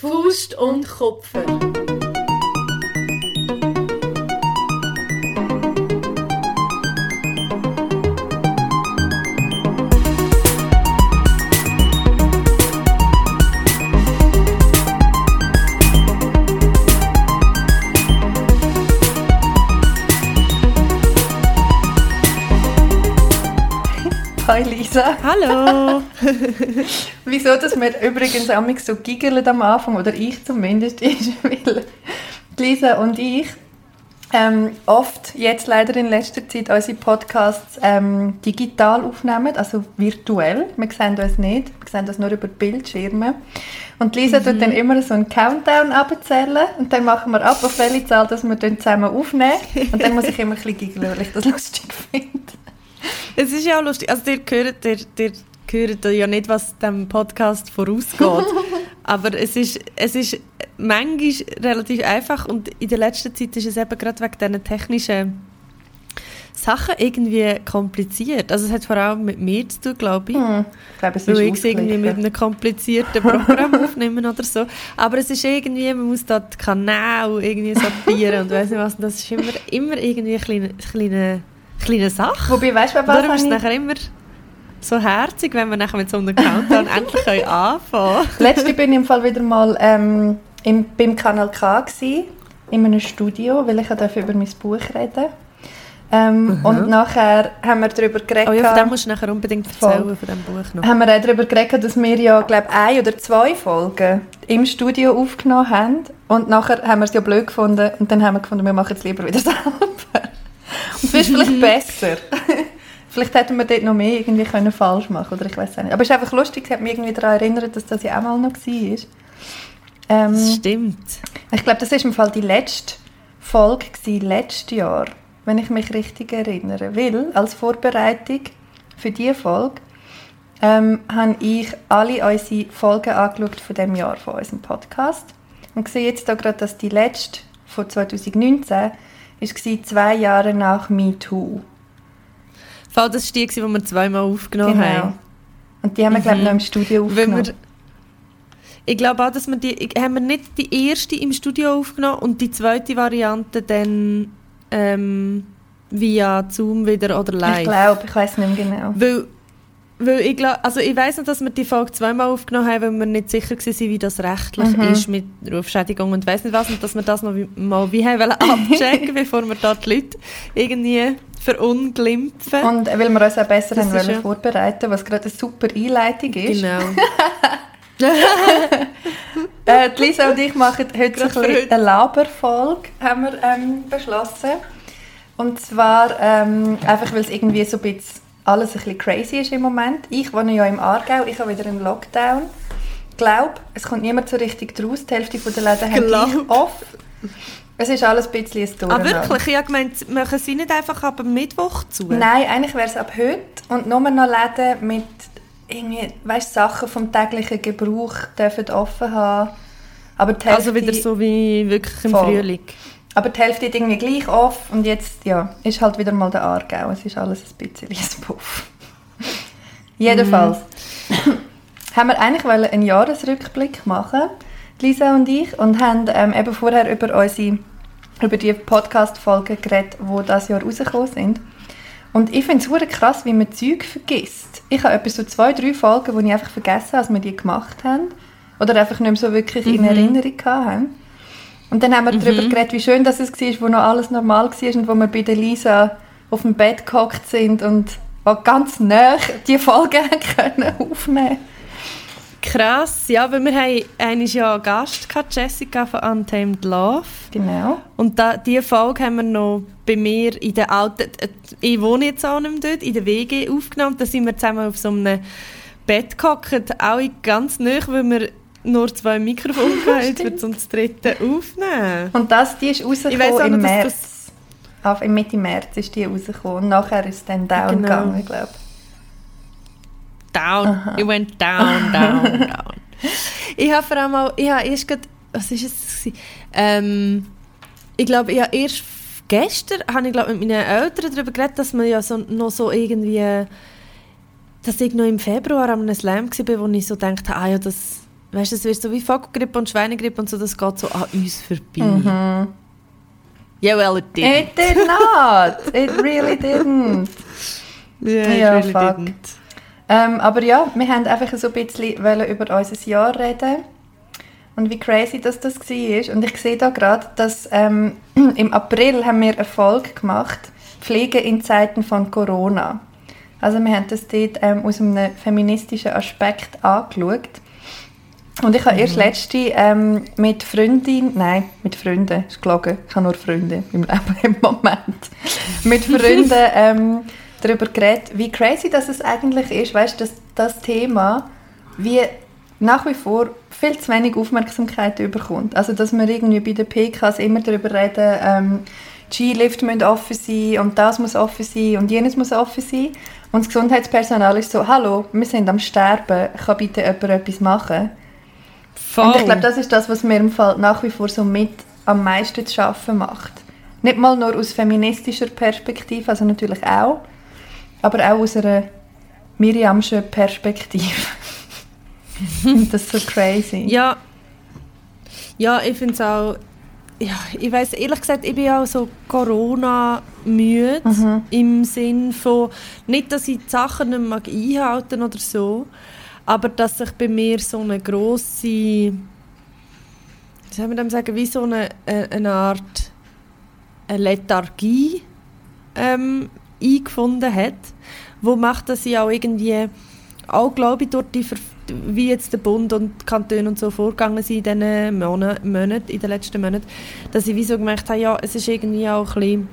Faust und Kupfer. Hi Lisa. Hallo! Wieso, dass wir übrigens amig so giggeln am Anfang, oder ich zumindest, ist, weil Lisa und ich ähm, oft, jetzt leider in letzter Zeit, unsere Podcasts ähm, digital aufnehmen, also virtuell. Wir sehen uns nicht, wir sehen uns nur über Bildschirme. Und Lisa tut dann immer so einen Countdown abzählen und dann machen wir ab, auf welche Zahl dass wir dann zusammen aufnehmen. Und dann muss ich immer ein bisschen giggeln, weil ich das lustig finde. Es ist ja auch lustig. Also, ihr hört, ihr, ihr hört ja nicht, was dem Podcast vorausgeht. Aber es ist, es ist manchmal relativ einfach und in der letzten Zeit ist es eben gerade wegen diesen technischen Sachen irgendwie kompliziert. Also es hat vor allem mit mir zu tun, glaube ich. Hm, ich glaube, es ist Weil ich irgendwie mit einem komplizierten Programm aufnehmen oder so. Aber es ist irgendwie, man muss da die Kanäle irgendwie sortieren und weiss nicht was. Und das ist immer, immer irgendwie eine kleine, kleine, kleine Sache. Wobei, weißt du, was Darum ist es nachher immer so herzig, wenn wir nachher mit so einem Countdown endlich können anfangen Letzte bin ich im Fall wieder mal ähm, im, beim Kanal K gsi, in einem Studio, weil ich durfte über mein Buch reden. Ähm, Und nachher haben wir darüber geredet, Oh ja, von dem musst du nachher unbedingt Voll. erzählen, von dem Buch noch. haben wir auch darüber geredet, dass wir ja, glaube ein oder zwei Folgen im Studio aufgenommen haben. Und nachher haben wir es ja blöd gefunden und dann haben wir gefunden, wir machen es lieber wieder selber. Und das ist vielleicht besser. Vielleicht hätten wir dort noch mehr irgendwie können falsch machen oder ich weiß nicht. Aber es ist einfach lustig, es hat mich irgendwie daran erinnert, dass das ja auch mal noch war. Ähm, Das stimmt. ich glaube, das war im Fall die letzte Folge gewesen, letztes Jahr, wenn ich mich richtig erinnere. Weil, als Vorbereitung für diese Folge, ähm, habe ich alle unsere Folgen angeschaut von dem Jahr von unserem Podcast. Und sehe jetzt da gerade, dass die letzte von 2019 war zwei Jahre nach MeToo. Fall, das war die, die wir zweimal aufgenommen Genau. haben. Und die haben wir, glaube ich, noch im Studio Weil aufgenommen. wir, ich glaube auch, dass wir die, haben wir nicht die erste im Studio aufgenommen und die zweite Variante dann ähm, via Zoom wieder oder live. ich glaube, ich weiß nicht mehr genau. Weil, weil ich glaube, also ich weiss noch, dass wir die Folge zweimal aufgenommen haben, weil wir nicht sicher waren, wie das rechtlich Mhm. ist mit Rufschädigung und weiss nicht was und dass wir das noch wie, mal wie haben abchecken, bevor wir da die Leute irgendwie verunglimpfen. Und weil wir uns auch besser Das haben wollen ja- vorbereiten, was gerade eine super Einleitung ist. genau. Äh, die Lisa und ich machen heute so ein bisschen eine Laberfolge, haben wir ähm, beschlossen. Und zwar ähm, einfach, weil es irgendwie so ein bisschen alles ein bisschen crazy ist im Moment. Ich wohne ja im Aargau, ich habe wieder einen Lockdown. Ich glaube, es kommt niemand so richtig draus. Die Hälfte der Läden haben gleich off. Es ist alles ein bisschen ein Ah, Durcheinander. wirklich? Ich habe gemeint, machen sie nicht einfach ab Mittwoch zu? Nein, eigentlich wäre es ab heute und nur noch Läden mit irgendwie, weißt, Sachen vom täglichen Gebrauch dürfen offen haben. Aber Also wieder so wie wirklich im Voll. Frühling. Aber die Hälfte ist irgendwie gleich off und jetzt ja, ist halt wieder mal der Aargau. Es ist alles ein bisschen ein Puff. Jedenfalls haben wir eigentlich einen Jahresrückblick machen, Lisa und ich, und haben ähm, eben vorher über unsere über die Podcast-Folgen geredet, die dieses Jahr rausgekommen sind. Und ich finde es krass, wie man Zeug vergisst. Ich habe etwa so zwei, drei Folgen, die ich einfach vergessen habe, als wir die gemacht haben. Oder einfach nicht mehr so wirklich in Erinnerung haben. Und dann haben wir darüber geredet, wie schön das es war, wo noch alles normal war und wo wir bei der Lisa auf dem Bett gehockt sind und auch ganz nah die Folge können aufnehmen Krass, ja, weil wir haben einmal ja einen Gast gehabt, Jessica von Untamed Love. Genau. Und da, diese Folge haben wir noch bei mir in der alten, ich wohne jetzt auch nicht mehr dort, in der WG aufgenommen. Da sind wir zusammen auf so einem Bett gehockt, alle ganz nah, weil wir nur zwei Mikrofone Stimmt. uns das dritte aufnehmen. Und das, die ist weiss auch rausgekommen im März. Auf, im Mitte März ist die rausgekommen. Und nachher ist es dann down Genau. gegangen, ich glaube. Down, it went down, down, down. Ich habe vor allem auch, ich habe erst gerade, was ist es? Ähm, ich glaube, ich habe erst gestern, habe ich glaube mit meinen Eltern darüber geredet, dass man ja so, noch so irgendwie, dass ich noch im Februar am einem Slam war, wo ich so dachte, ah ja, das, weißt du, es wird so wie Vogelgrippe und Schweinegrippe und so, das geht so an uns vorbei. Mhm. Yeah, well, it did. It did not. It really didn't. Yeah, Ja, it really fuck. didn't. Ähm, aber ja, wir haben einfach so ein bisschen wollen über unser Jahr reden und wie crazy das das war. Und ich sehe da gerade, dass ähm, im April haben wir eine Folge gemacht, Pflege in Zeiten von Corona. Also wir haben das dort ähm, aus einem feministischen Aspekt angeschaut. Und ich habe erst letzte ähm, mit Freundin, nein, mit Freunden, ist gelogen, ich habe nur Freunde im Leben im Moment, mit Freunden ähm, darüber geredet, wie crazy das es eigentlich ist, weißt du, dass das Thema wie nach wie vor viel zu wenig Aufmerksamkeit bekommt. Also dass wir irgendwie bei den PKs immer darüber reden, ähm, G-Lift muss offen sein und das muss offen sein und jenes muss offen sein. Und das Gesundheitspersonal ist so, hallo, wir sind am Sterben, kann bitte jemand etwas machen? Voll. Und ich glaube, das ist das, was mir im Fall nach wie vor so mit am meisten zu schaffen macht. Nicht mal nur aus feministischer Perspektive, also natürlich auch, aber auch aus einer Miriamschen Perspektive. das so crazy. Ja, ja ich finde es auch, ja, ich weiß ehrlich gesagt, ich bin auch so Corona-müde Mhm. im Sinn von, nicht, dass ich die Sachen nicht mag einhalten oder so, aber dass sich bei mir so eine grosse, wie soll man dem sagen, wie so eine, äh, eine Art eine Lethargie ähm, eingefunden hat, wo macht, dass ich auch irgendwie auch glaube ich durch die Ver wie jetzt der Bund und die Kantone und so vorgegangen sind in diesen Monaten, in den letzten Monaten, dass ich wie so gemerkt habe, ja, es ist irgendwie auch ein bisschen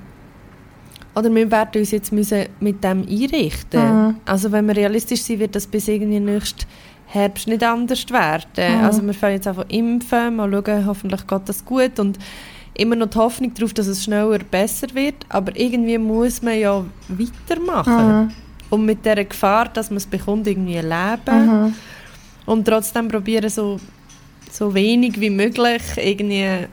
oder wir werden uns jetzt müssen mit dem einrichten. Mhm. Also wenn wir realistisch sind, wird das bis irgendwie nächsten Herbst nicht anders werden. Mhm. Also wir fangen jetzt einfach impfen, mal schauen, hoffentlich geht das gut und immer noch die Hoffnung darauf, dass es schneller besser wird, aber irgendwie muss man ja weitermachen. Mhm. Und mit der Gefahr, dass man es bekommt, irgendwie leben Mhm. und trotzdem probieren, so, so wenig wie möglich irgendwie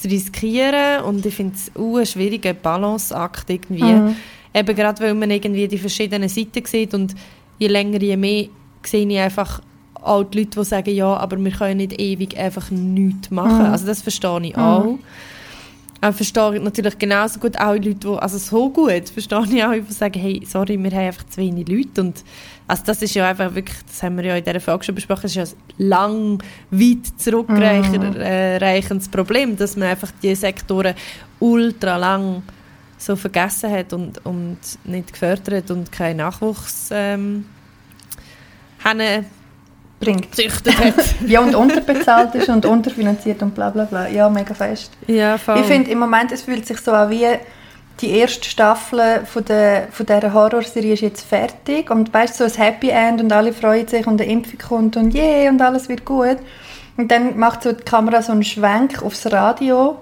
zu riskieren. Und ich finde es uh, ein schwieriger Balanceakt irgendwie. Mhm. Eben gerade, weil man irgendwie die verschiedenen Seiten sieht und je länger, je mehr sehe ich einfach auch die Leute, die sagen, ja, aber wir können nicht ewig einfach nichts machen. Mhm. Also das verstehe ich auch. Aber verstehe ich natürlich genauso gut auch die Leute, die, also so gut, verstehe ich auch, die sagen, hey, sorry, wir haben einfach zu wenig Leute und also das ist ja einfach wirklich, das haben wir ja in dieser Folge schon besprochen, das ist ja ein lang, weit zurückreichendes Problem, dass man einfach diese Sektoren ultra lang so vergessen hat und, und nicht gefördert und keinen Nachwuchs ähm, haben Bringt. gezüchtet hat. Ja, und unterbezahlt ist und unterfinanziert und bla bla bla. Ja, mega fest. ja, voll. Ich finde, im Moment, es fühlt sich so an wie die erste Staffel von, der, von dieser Horrorserie ist jetzt fertig und weißt so ein Happy End und alle freuen sich und eine Impfung kommt und yeah und alles wird gut. Und dann macht so die Kamera so einen Schwenk aufs Radio.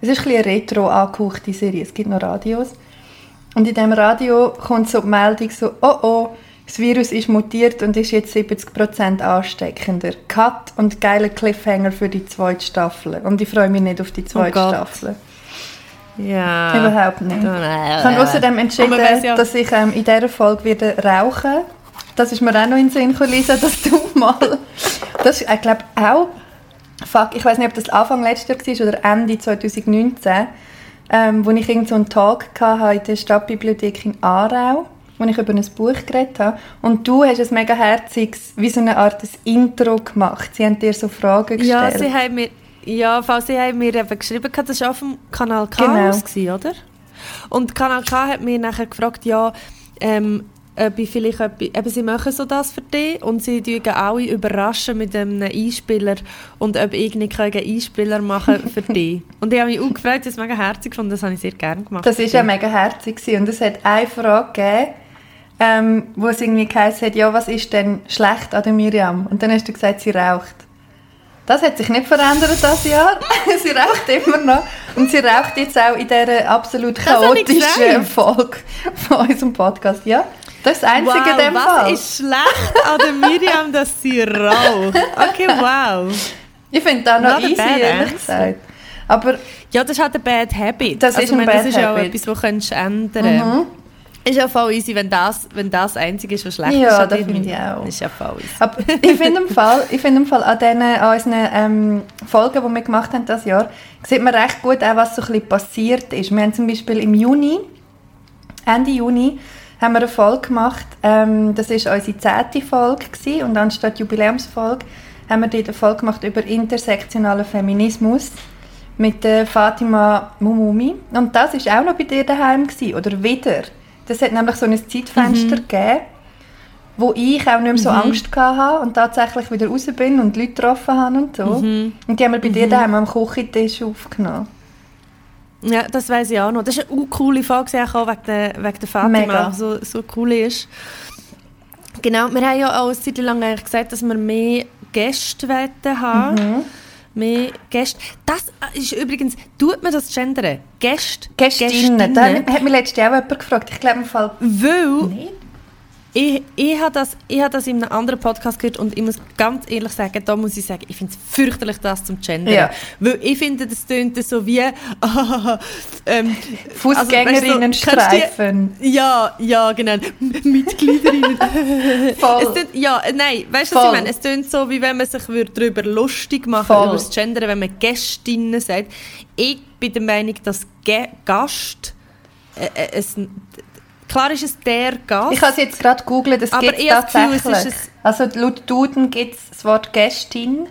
Es ist ein bisschen eine retro angehauchte Serie, es gibt noch Radios. Und in dem Radio kommt so die Meldung so, oh oh, das Virus ist mutiert und ist jetzt 70% ansteckender. Cut und geiler Cliffhanger für die zweite Staffel. Und ich freue mich nicht auf die zweite Gott. Staffel. ja. Überhaupt nicht. Ich habe außerdem entschieden, ja- dass ich ähm, in dieser Folge wieder rauchen Das ist mir auch noch in den Sinn gekommen, Lisa, dass du mal... Das ist, ich glaube, auch... Fuck, ich weiß nicht, ob das Anfang letztes Jahr war oder Ende 2019, ähm, wo ich irgend so einen Tag hatte in der Stadtbibliothek in Aarau, wo ich über ein Buch geredet habe. Und du hast ein mega herziges, wie so eine Art ein Intro gemacht. Sie haben dir so Fragen Ja, gestellt. sie haben mir, ja, sie haben mir eben geschrieben, das war auf dem Kanal K Genau. aus, gewesen, oder? Und Kanal K hat mir nachher gefragt, ja, ähm, ob ich vielleicht etwas, eben sie machen so das für dich und sie tun alle überraschen mit einem Einspieler und ob ich nicht einen Einspieler machen für dich. Und ich habe mich auch gefragt, das ist mega herzig und das habe ich sehr gerne gemacht. Das war ja mega herzig. Und es hat eine Frage gegeben, ähm, wo es irgendwie geheißen hat, ja, was ist denn schlecht an der Miriam? Und dann hast du gesagt, sie raucht. Das hat sich nicht verändert das Jahr. sie raucht immer noch. Und sie raucht jetzt auch in dieser absolut chaotischen. Folge von unserem Podcast. Ja, das ist das Einzige wow, in dem was Fall. ist schlecht an der Miriam, dass sie raucht? Okay, wow. Ich finde das noch Not easy, ehrlich gesagt. Aber Ja, das ist halt ein Bad Habit. Das ist ich ein meine, Bad Das ist ja auch Habit. etwas, das du ändern kannst. Mhm. Ist ja voll easy, wenn das, wenn das Einzige ist, was schlecht Ja, ist. an das finde ich auch. Ist ja voll easy. Aber ich finde im Fall, ich finde im Fall an, diesen, an unseren ähm, Folgen, die wir gemacht haben das Jahr, sieht man recht gut auch, was so ein bisschen passiert ist. Wir haben zum Beispiel im Juni, Ende Juni, haben wir eine Folge gemacht. Ähm, das war unsere zehnte Folge gewesen, und anstatt Jubiläumsfolge haben wir eine Folge gemacht über intersektionalen Feminismus mit der Fatima Mumumi. Und das war auch noch bei dir daheim gewesen, oder wieder. Das hat nämlich so ein Zeitfenster gegeben, wo ich auch nicht mehr so Angst hatte und tatsächlich wieder raus bin und Leute getroffen habe und so. Und die haben wir bei dir daheim am Küchentisch aufgenommen. Ja, das weiß ich auch noch. Das ist eine coole Folge, auch wegen der, wegen der Fatima, Mega. so, so cool ist. Genau, wir haben ja auch eine Zeit lang gesagt, dass wir mehr Gäste wollen haben. Mhm. Mehr Gäste. Das ist übrigens, tut man das gendern? Gäste? Gästinnen. Da hat mich letztes Jahr auch jemand gefragt. Ich glaube im Fall Weil nicht. Ich, ich habe das, ich habe das in einem anderen Podcast gehört und ich muss ganz ehrlich sagen, da muss ich sagen, ich finde es fürchterlich, das zum Gendern. Ja. Weil ich finde, das tönt so wie ähm, Fußgängerinnenstreifen. Also, weißt du, ja, ja, genau. Mitgliederinnen. Voll. Es tönt, ja, äh, nein, weißt du, was ich meine? Es tönt so, wie wenn man sich würde darüber lustig machen Voll. über das Gender, wenn man Gästinnen sagt. Ich bin der Meinung, dass Ge Gast äh, äh, es, klar ist es der Gast. Ich habe es jetzt gerade gegoogelt, es Aber gibt Gefühl, tatsächlich. es ist also laut Duden gibt es das Wort Gästin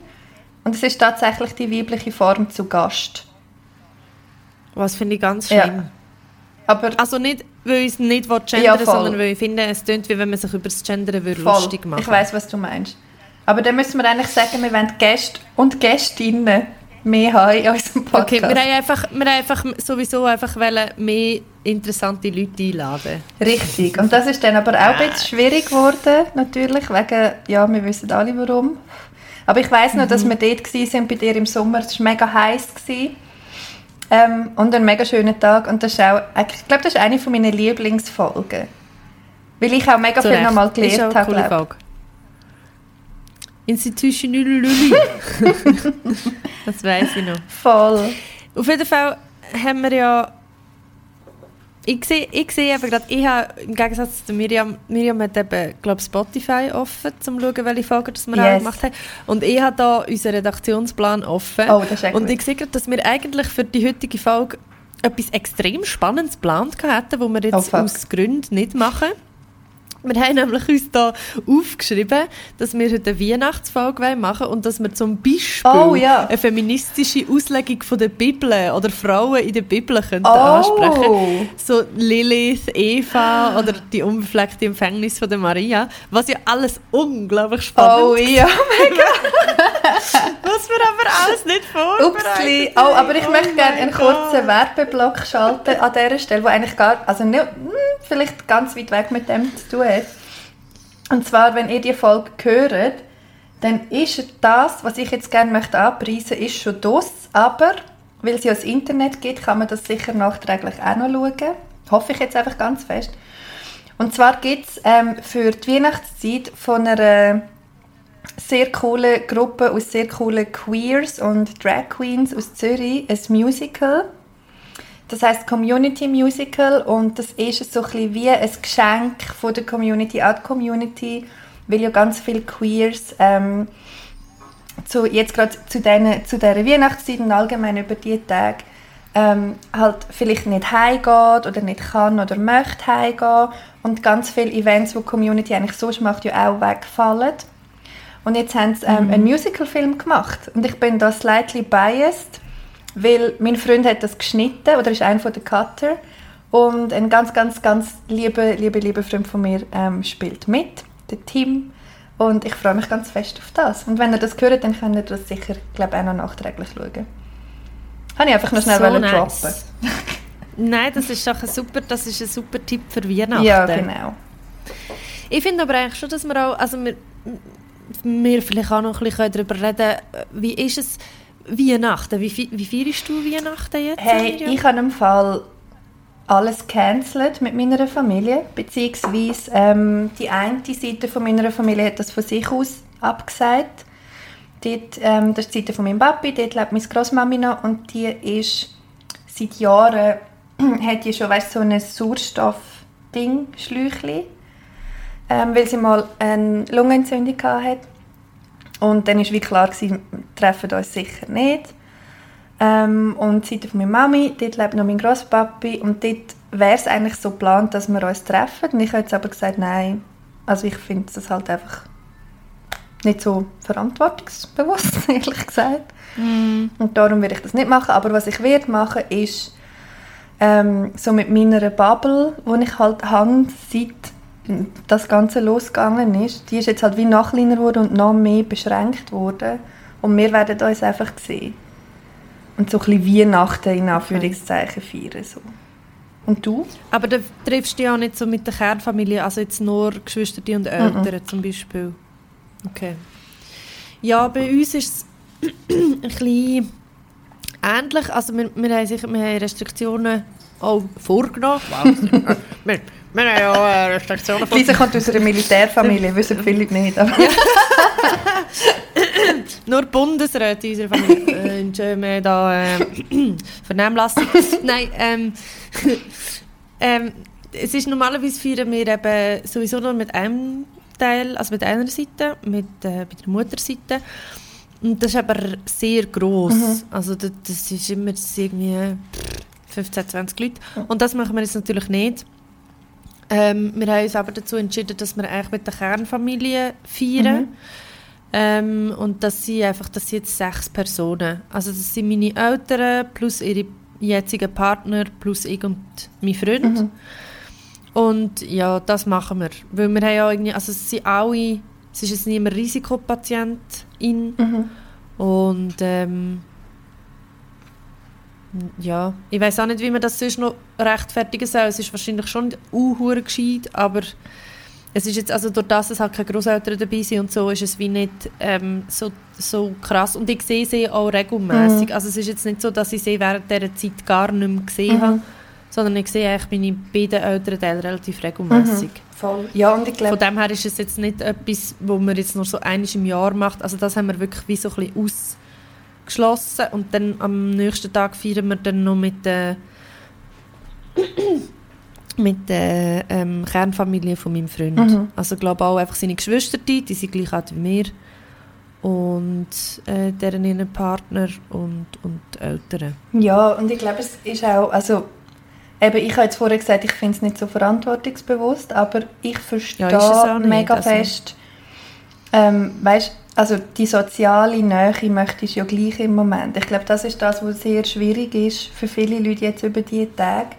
und es ist tatsächlich die weibliche Form zu Gast. Was finde ich ganz Ja. schlimm. Aber Also nicht, weil ich es nicht gendern Ja, sondern weil ich finde, es tönt, wie wenn man sich über das Gendern würde voll, lustig machen ich weiß, was du meinst. Aber dann müssen wir eigentlich sagen, wir wollen Gäste und Gästinnen mehr haben in unserem Podcast. Okay, wir haben einfach, wir haben einfach sowieso einfach wollen mehr interessante Leute einladen. Richtig. Und das ist dann aber auch ein bisschen schwierig geworden, natürlich, wegen, ja, wir wissen alle warum. Aber ich weiß noch, Mhm. dass wir dort waren bei dir im Sommer. Es war mega heiß. Ähm, und ein mega schöner Tag. Und das ist auch, ich glaube, das ist eine von meinen Lieblingsfolgen. Weil ich auch mega Zu viel nochmal gelernt habe. coole. Folge. Institution Lülülü. das weiß ich noch. Voll. Auf jeden Fall haben wir ja. Ich sehe, ich sehe eben gerade, ich habe im Gegensatz zu Miriam, Miriam hat eben, glaube Spotify offen, um zu schauen, welche Folgen das wir Yes. auch gemacht haben. Und ich habe da unseren Redaktionsplan offen. Oh, das ist Und ich sehe gerade, dass wir eigentlich für die heutige Folge etwas extrem Spannendes geplant hätten, wo wir Oh, jetzt fuck. aus Gründen nicht machen. Wir haben nämlich uns da aufgeschrieben, dass wir heute eine Weihnachtsfolge machen wollen und dass wir zum Beispiel Oh, ja. eine feministische Auslegung von der Bibel oder Frauen in der Bibel könnten Oh. ansprechen. So Lilith, Eva oder die unbefleckte Empfängnis von der Maria, was ja alles unglaublich spannend Oh ja. was wir aber alles nicht vorbereitet Upsli. Oh, aber ich haben. möchte gerne einen kurzen Werbeblock schalten an dieser Stelle, wo eigentlich gar, also nicht, hm, vielleicht ganz weit weg mit dem zu tun hat. Und zwar, wenn ihr die Folge hört, dann ist das, was ich jetzt gerne möchte anpreisen, ist schon das, aber weil es ja das Internet gibt, kann man das sicher nachträglich auch noch schauen. Hoffe ich jetzt einfach ganz fest. Und zwar gibt es ähm, für die Weihnachtszeit von einer sehr coole Gruppe aus sehr coolen Queers und Drag Queens aus Zürich ein Musical. Das heißt Community Musical und das ist so ein bisschen wie ein Geschenk von der Community an die Community, weil ja ganz viele Queers ähm, zu, jetzt gerade zu, den, zu dieser Weihnachtszeit und allgemein über die Tage ähm, halt vielleicht nicht heimgeht oder nicht kann oder möchte heimgehen. Und ganz viele Events, die die Community eigentlich sonst macht, ja auch wegfallen. Und jetzt haben sie ähm, einen Musicalfilm gemacht. Und ich bin da slightly biased, weil mein Freund hat das geschnitten oder ist einer von den Cutter und ein ganz, ganz, ganz lieber, lieber, lieber Freund von mir ähm, spielt mit, der Tim. Und ich freue mich ganz fest auf das. Und wenn ihr das hört, dann könnt ihr das sicher, glaube ich, auch noch nachträglich schauen. Habe ich einfach noch schnell So nice. droppen. Nein, das ist doch ein super, das ist ein super Tipp für Weihnachten. Ja, genau. Ich finde aber eigentlich schon, dass wir auch, also wir, wir vielleicht auch noch ein bisschen darüber reden, wie ist es Weihnachten? Wie, wie feierst du Weihnachten jetzt? Hey, Miriam? ich habe im Fall alles cancelled mit meiner Familie, beziehungsweise ähm, die eine Seite von meiner Familie hat das von sich aus abgesagt. Dort, ähm, das ist die Seite von meinem Papi, dort lebt meine Großmami noch und die ist seit Jahren, hat die schon weißt, so ein Sauerstoff Stingschläuchchen, ähm, weil sie mal eine Lungenentzündung hatte. Und dann war wie klar, gewesen, wir treffen uns sicher nicht. Ähm, und die Seite von meiner Mami, dort lebt noch mein Grosspapi und dort wäre es eigentlich so geplant, dass wir uns treffen. Und ich habe jetzt aber gesagt, nein. Also ich finde das halt einfach nicht so verantwortungsbewusst, ehrlich gesagt. Mm. Und darum werde ich das nicht machen. Aber was ich werde machen, ist ähm, so mit meiner Bubble, die ich halt habe, seit das Ganze losgegangen ist, die ist jetzt halt wie noch kleiner geworden und noch mehr beschränkt worden. Und wir werden uns einfach sehen. Und so ein bisschen Weihnachten in Anführungszeichen feiern. So. Und du? Aber da triffst du ja auch nicht so mit der Kernfamilie, also jetzt nur Geschwister und Eltern zum Beispiel. Okay. Ja, bei uns ist es ein bisschen ähnlich. Also wir, wir, haben sicher, wir haben Restriktionen auch vorgenommen. Wow. wir, wir haben ja auch äh, Restriktionen Lisa kommt aus einer Militärfamilie, wissen viele nicht. Aber Nur die Bundesräte in unserer Familie. äh, wir da äh, Vernehmlassung. Nein, ähm, ähm, es ist normalerweise feiern wir eben sowieso nur mit einem Teil, also mit einer Seite, mit, äh, bei der Mutterseite. Und das ist aber sehr gross. Mhm. Also das, das ist immer das ist irgendwie 15, 20 Leute. Und das machen wir jetzt natürlich nicht. Ähm, wir haben uns aber dazu entschieden, dass wir eigentlich mit der Kernfamilie feiern. Mhm. Ähm, und das sind einfach, das sind jetzt sechs Personen. Also das sind meine Eltern plus ihre jetzigen Partner plus ich und mein Freund. Mhm. Und ja, das machen wir. Weil wir haben ja irgendwie, also es sind alle, es ist jetzt niemand Risikopatientin. Mhm. Und ähm, ja, ich weiß auch nicht, wie man das sonst noch rechtfertigen soll. Es ist wahrscheinlich schon unhure gescheit, aber es ist jetzt, also durch das, dass halt keine Großeltern dabei sind und so, ist es wie nicht ähm, so, so krass. Und ich sehe sie auch regelmäßig. Mhm. Also es ist jetzt nicht so, dass ich sie während dieser Zeit gar nicht mehr gesehen Mhm. habe, sondern ich sehe eigentlich meine beiden älteren Teile relativ regelmäßig. Voll. Ja, und ich Von glaube, dem her ist es jetzt nicht etwas, wo man jetzt nur so einmal im Jahr macht. Also das haben wir wirklich wie so ein bisschen ausgeschlossen. Und dann am nächsten Tag feiern wir dann noch mit der, mit der ähm, Kernfamilie von meinem Freund. Mhm. Also ich glaube auch einfach seine Geschwister, die, die sind gleich alt wie mir. Und äh, deren ihren Partner und, und Eltern. ja, und ich glaube, es ist auch, also eben, ich habe jetzt vorher gesagt, ich finde es nicht so verantwortungsbewusst, aber ich verstehe Ja, auch nicht, mega also- fest, ähm, weißt, also die soziale Nähe möchtest du ja gleich im Moment. Ich glaube, das ist das, was sehr schwierig ist für viele Leute jetzt über diese Tage.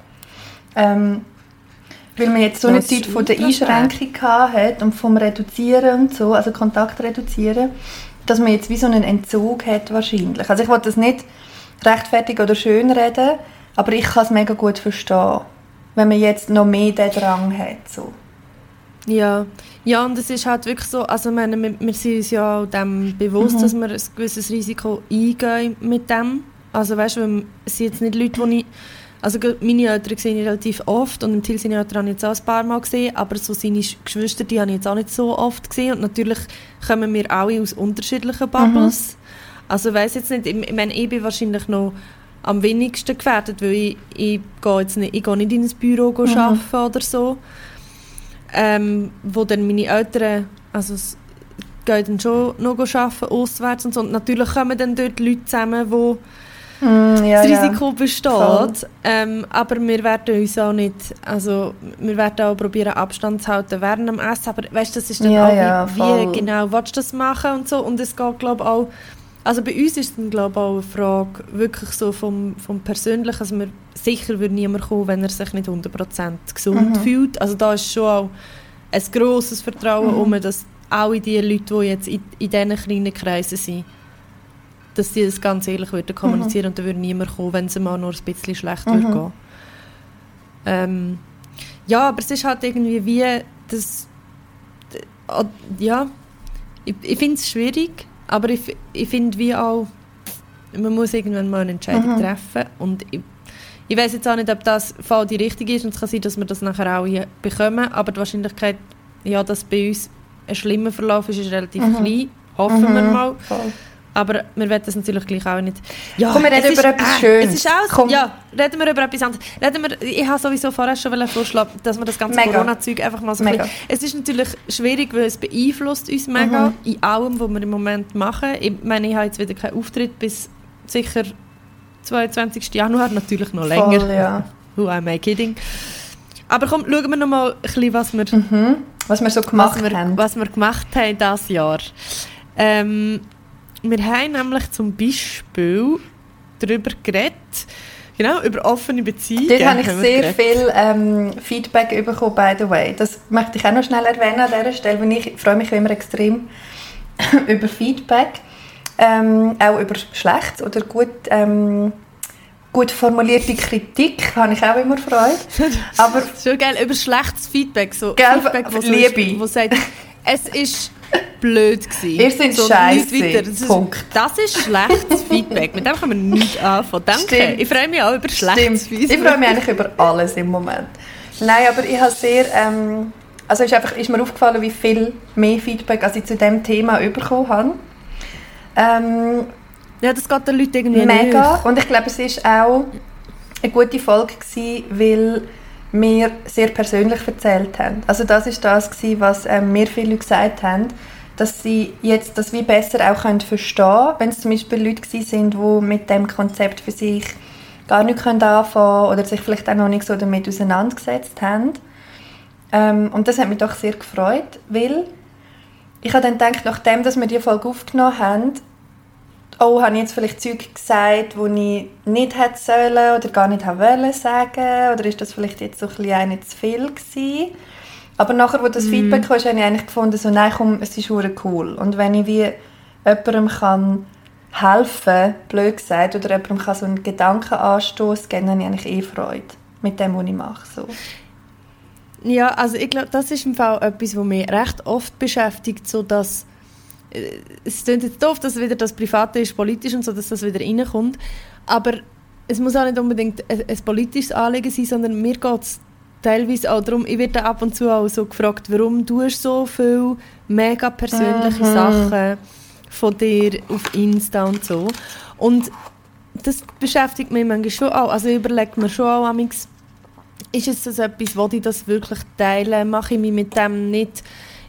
Ähm, weil man jetzt so eine Das Zeit von der. Einschränkung hat und vom Reduzieren und so, also Kontakt reduzieren, dass man jetzt wie so einen Entzug hat wahrscheinlich. Also ich wollte das nicht rechtfertigen oder schön reden, aber ich kann es mega gut verstehen, wenn man jetzt noch mehr den Drang hat. So. Ja, ja und es ist halt wirklich so, also ich meine, wir, wir sind uns ja auch dem bewusst, Mhm. dass wir ein gewisses Risiko eingehen mit dem. Also weißt du, es sind jetzt nicht Leute, die ich, also meine Eltern sehe ich relativ oft und im Teil seine Eltern habe ich jetzt auch ein paar Mal gesehen, aber so seine Sch- Geschwister, die habe ich jetzt auch nicht so oft gesehen und natürlich kommen wir alle aus unterschiedlichen Bubbles. Also ich weiss jetzt nicht, ich, meine, ich bin wahrscheinlich noch am wenigsten gefährdet, weil ich, ich gehe jetzt nicht, ich gehe nicht in ein Büro Mhm. arbeiten oder so ähm, wo dann meine Eltern also es gehen dann schon noch arbeiten, auswärts und so. Und natürlich kommen dann dort Leute zusammen, wo Mm, ja, das ja. Risiko besteht. Voll. Ähm, aber wir werden uns auch nicht, also wir werden auch probieren Abstand zu halten während dem Essen. Aber weißt, du, das ist dann Ja, auch ja, wie, wie genau willst du das machen und so. Und es geht glaube ich auch, also bei uns ist es glaube ich auch eine Frage wirklich so vom, vom Persönlichen, also wir, sicher würde niemand kommen, wenn er sich nicht 100% gesund Mhm. fühlt. Also da ist schon auch ein grosses Vertrauen Mhm. um, dass alle die Leute, die jetzt in, in diesen kleinen Kreisen sind, dass sie das ganz ehrlich würden kommunizieren und da würde niemand kommen, wenn es mal nur ein bisschen schlecht Mhm. würde gehen. Ähm, ja, aber es ist halt irgendwie wie das ja, ich, ich finde es schwierig, aber ich, ich finde wie auch man muss irgendwann mal eine Entscheidung Mhm. treffen und ich, ich weiß jetzt auch nicht, ob das voll die richtige ist und es kann sein, dass wir das nachher auch hier bekommen, aber die Wahrscheinlichkeit, ja, dass bei uns ein schlimmer Verlauf ist, ist relativ Mhm. klein, hoffen wir Mhm, mal. Voll. Aber wir wollen das natürlich gleich auch nicht. Ja, Komm, wir reden es ist- über etwas äh, Schönes. Es ist auch, Komm. ja, reden wir über etwas anderes. Reden wir, ich habe sowieso vorher schon wollen vorschlagen, dass wir das ganze. Corona-Zeug einfach mal so Mega. bisschen, Es ist natürlich schwierig, weil es beeinflusst uns mega Mhm. in allem, was wir im Moment machen. Ich meine, ich habe jetzt wieder keinen Auftritt bis sicher 22. Januar, natürlich noch länger. Voll, ja. Who am I kidding? Aber komm, schauen wir noch mal ein bisschen, was wir, Mhm. Was wir so gemacht was wir, haben. was wir gemacht haben dieses Jahr. Ähm, wir haben nämlich zum Beispiel darüber geredet, genau, über offene Beziehungen. Dort habe ich sehr viel ähm, Feedback bekommen, by the way. Das möchte ich auch noch schnell erwähnen an dieser Stelle, weil ich freue mich immer extrem über Feedback. Ähm, auch über schlecht oder gut, ähm, gut formulierte Kritik habe ich auch immer Freude. Aber Schon geil, über schlechtes Feedback. So Feedback, wo Liebe. Ist, wo sagt, es ist blöd gewesen. Ihr seid so, weiter. Das ist, Punkt. das ist schlechtes Feedback. Mit dem kann man nichts anfangen. Danke. Stimmt. Ich freue mich auch über schlechtes Stimmt. Feedback. Ich freue mich eigentlich über alles im Moment. Nein, aber ich habe sehr, ähm, also ist, einfach, ist mir aufgefallen, wie viel mehr Feedback als ich zu diesem Thema bekommen habe. Ähm, Ja, das geht den Leuten irgendwie mega. nicht. Und ich glaube, es ist auch eine gute Folge gewesen, weil wir sehr persönlich erzählt haben. Also das ist das gewesen, was ähm, mir viele gesagt haben, dass sie jetzt das wie besser auch können verstehen, wenn es zum Beispiel Leute gewesen sind, die mit dem Konzept für sich gar nicht können oder sich vielleicht auch noch nicht so damit auseinandergesetzt haben. Ähm, und das hat mich doch sehr gefreut, weil ich habe dann gedacht, nachdem dass wir die Folge aufgenommen haben, oh, habe ich jetzt vielleicht Zeug gesagt, die ich nicht hätte sollen oder gar nicht haben wollen sagen oder ist das vielleicht jetzt so ein bisschen eine zu viel gewesen? Aber nachher, wo das Feedback kam, habe ich eigentlich gefunden, so, nein, komm, es ist cool. Und wenn ich wie jemandem kann helfen, blöd gesagt, oder jemandem kann so einen Gedankenanstoß geben, dann habe ich eigentlich eh Freude mit dem, was ich mache. So. Ja, also ich glaube, das ist im Fall etwas, was mich recht oft beschäftigt, so dass es klingt jetzt doof, dass wieder das Private ist politisch und so, dass das wieder reinkommt, aber es muss auch nicht unbedingt ein, ein politisches Anliegen sein, sondern mir geht es teilweise auch darum, ich werde ab und zu auch so gefragt, warum du so viel mega persönliche Mhm. Sachen von dir auf Insta und so und das beschäftigt mich manchmal schon auch, also ich überlege mir schon auch manchmal, ist es das etwas, wo ich das wirklich teile? Mache ich mich mit dem nicht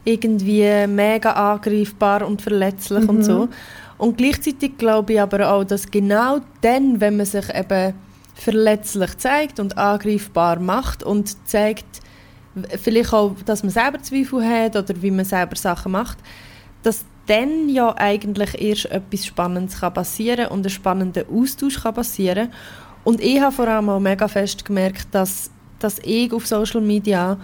irgendwie mega angreifbar und verletzlich und so? Und gleichzeitig glaube ich aber auch, dass genau dann, wenn man sich eben verletzlich zeigt und angreifbar macht und zeigt, vielleicht auch, dass man selber Zweifel hat oder wie man selber Sachen macht, dass dann ja eigentlich erst etwas Spannendes kann passieren und ein spannender Austausch kann passieren und ich habe vor allem auch mega fest gemerkt, dass, dass ich auf Social Media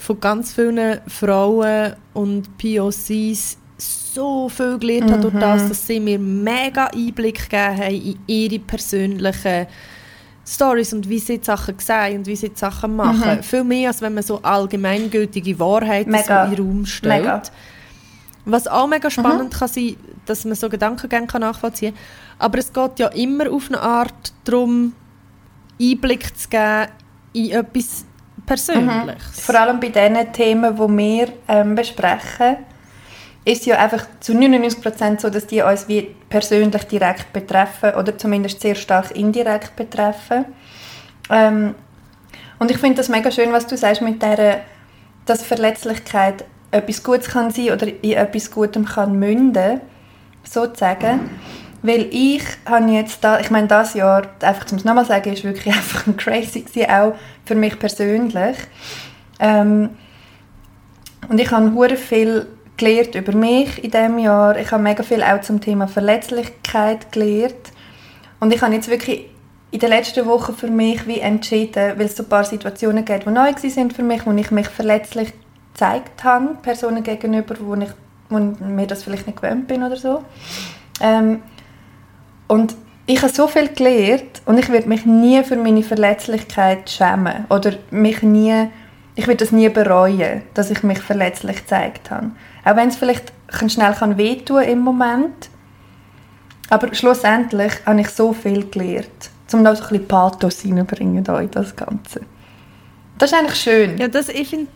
von ganz vielen Frauen und POCs so viel gelernt habe durch das, dass sie mir mega Einblick gegeben haben in ihre persönlichen Stories und wie sie die Sachen sehen und wie sie die Sachen machen. Viel mehr, als wenn man so allgemeingültige Wahrheiten so in den Raum stellt. Mega. Was auch mega spannend kann sein, dass man so Gedankengänge kann nachvollziehen kann. Aber es geht ja immer auf eine Art darum, Einblick zu geben in etwas Persönliches. Vor allem bei den Themen, die wir ähm, besprechen, ist ja einfach zu 99% so, dass die uns wie persönlich direkt betreffen oder zumindest sehr stark indirekt betreffen. Ähm, und ich finde das mega schön, was du sagst mit der, dass Verletzlichkeit etwas Gutes kann sein oder in etwas Gutem kann münden, sozusagen. Weil ich habe jetzt da, ich meine, das Jahr, einfach zum es nochmal sagen, ist wirklich einfach ein crazy gewesen, auch für mich persönlich. Ähm, und ich habe hure viel gelernt über mich in diesem Jahr. Ich habe mega viel auch zum Thema Verletzlichkeit gelernt. Und ich habe jetzt wirklich in den letzten Wochen für mich wie entschieden, weil es so ein paar Situationen gibt, die neu sind für mich, wo ich mich verletzlich gezeigt habe, Personen gegenüber, wo ich wo mir das vielleicht nicht gewöhnt bin oder so. Ähm, und ich habe so viel gelernt und ich werde mich nie für meine Verletzlichkeit schämen oder mich nie, ich werde das nie bereuen, dass ich mich verletzlich gezeigt habe. Auch wenn es vielleicht schnell kann wehtun im Moment, aber schlussendlich habe ich so viel gelernt, um da so ein bisschen Pathos reinzubringen in das Ganze. Das ist eigentlich schön. Ja, das, ich finde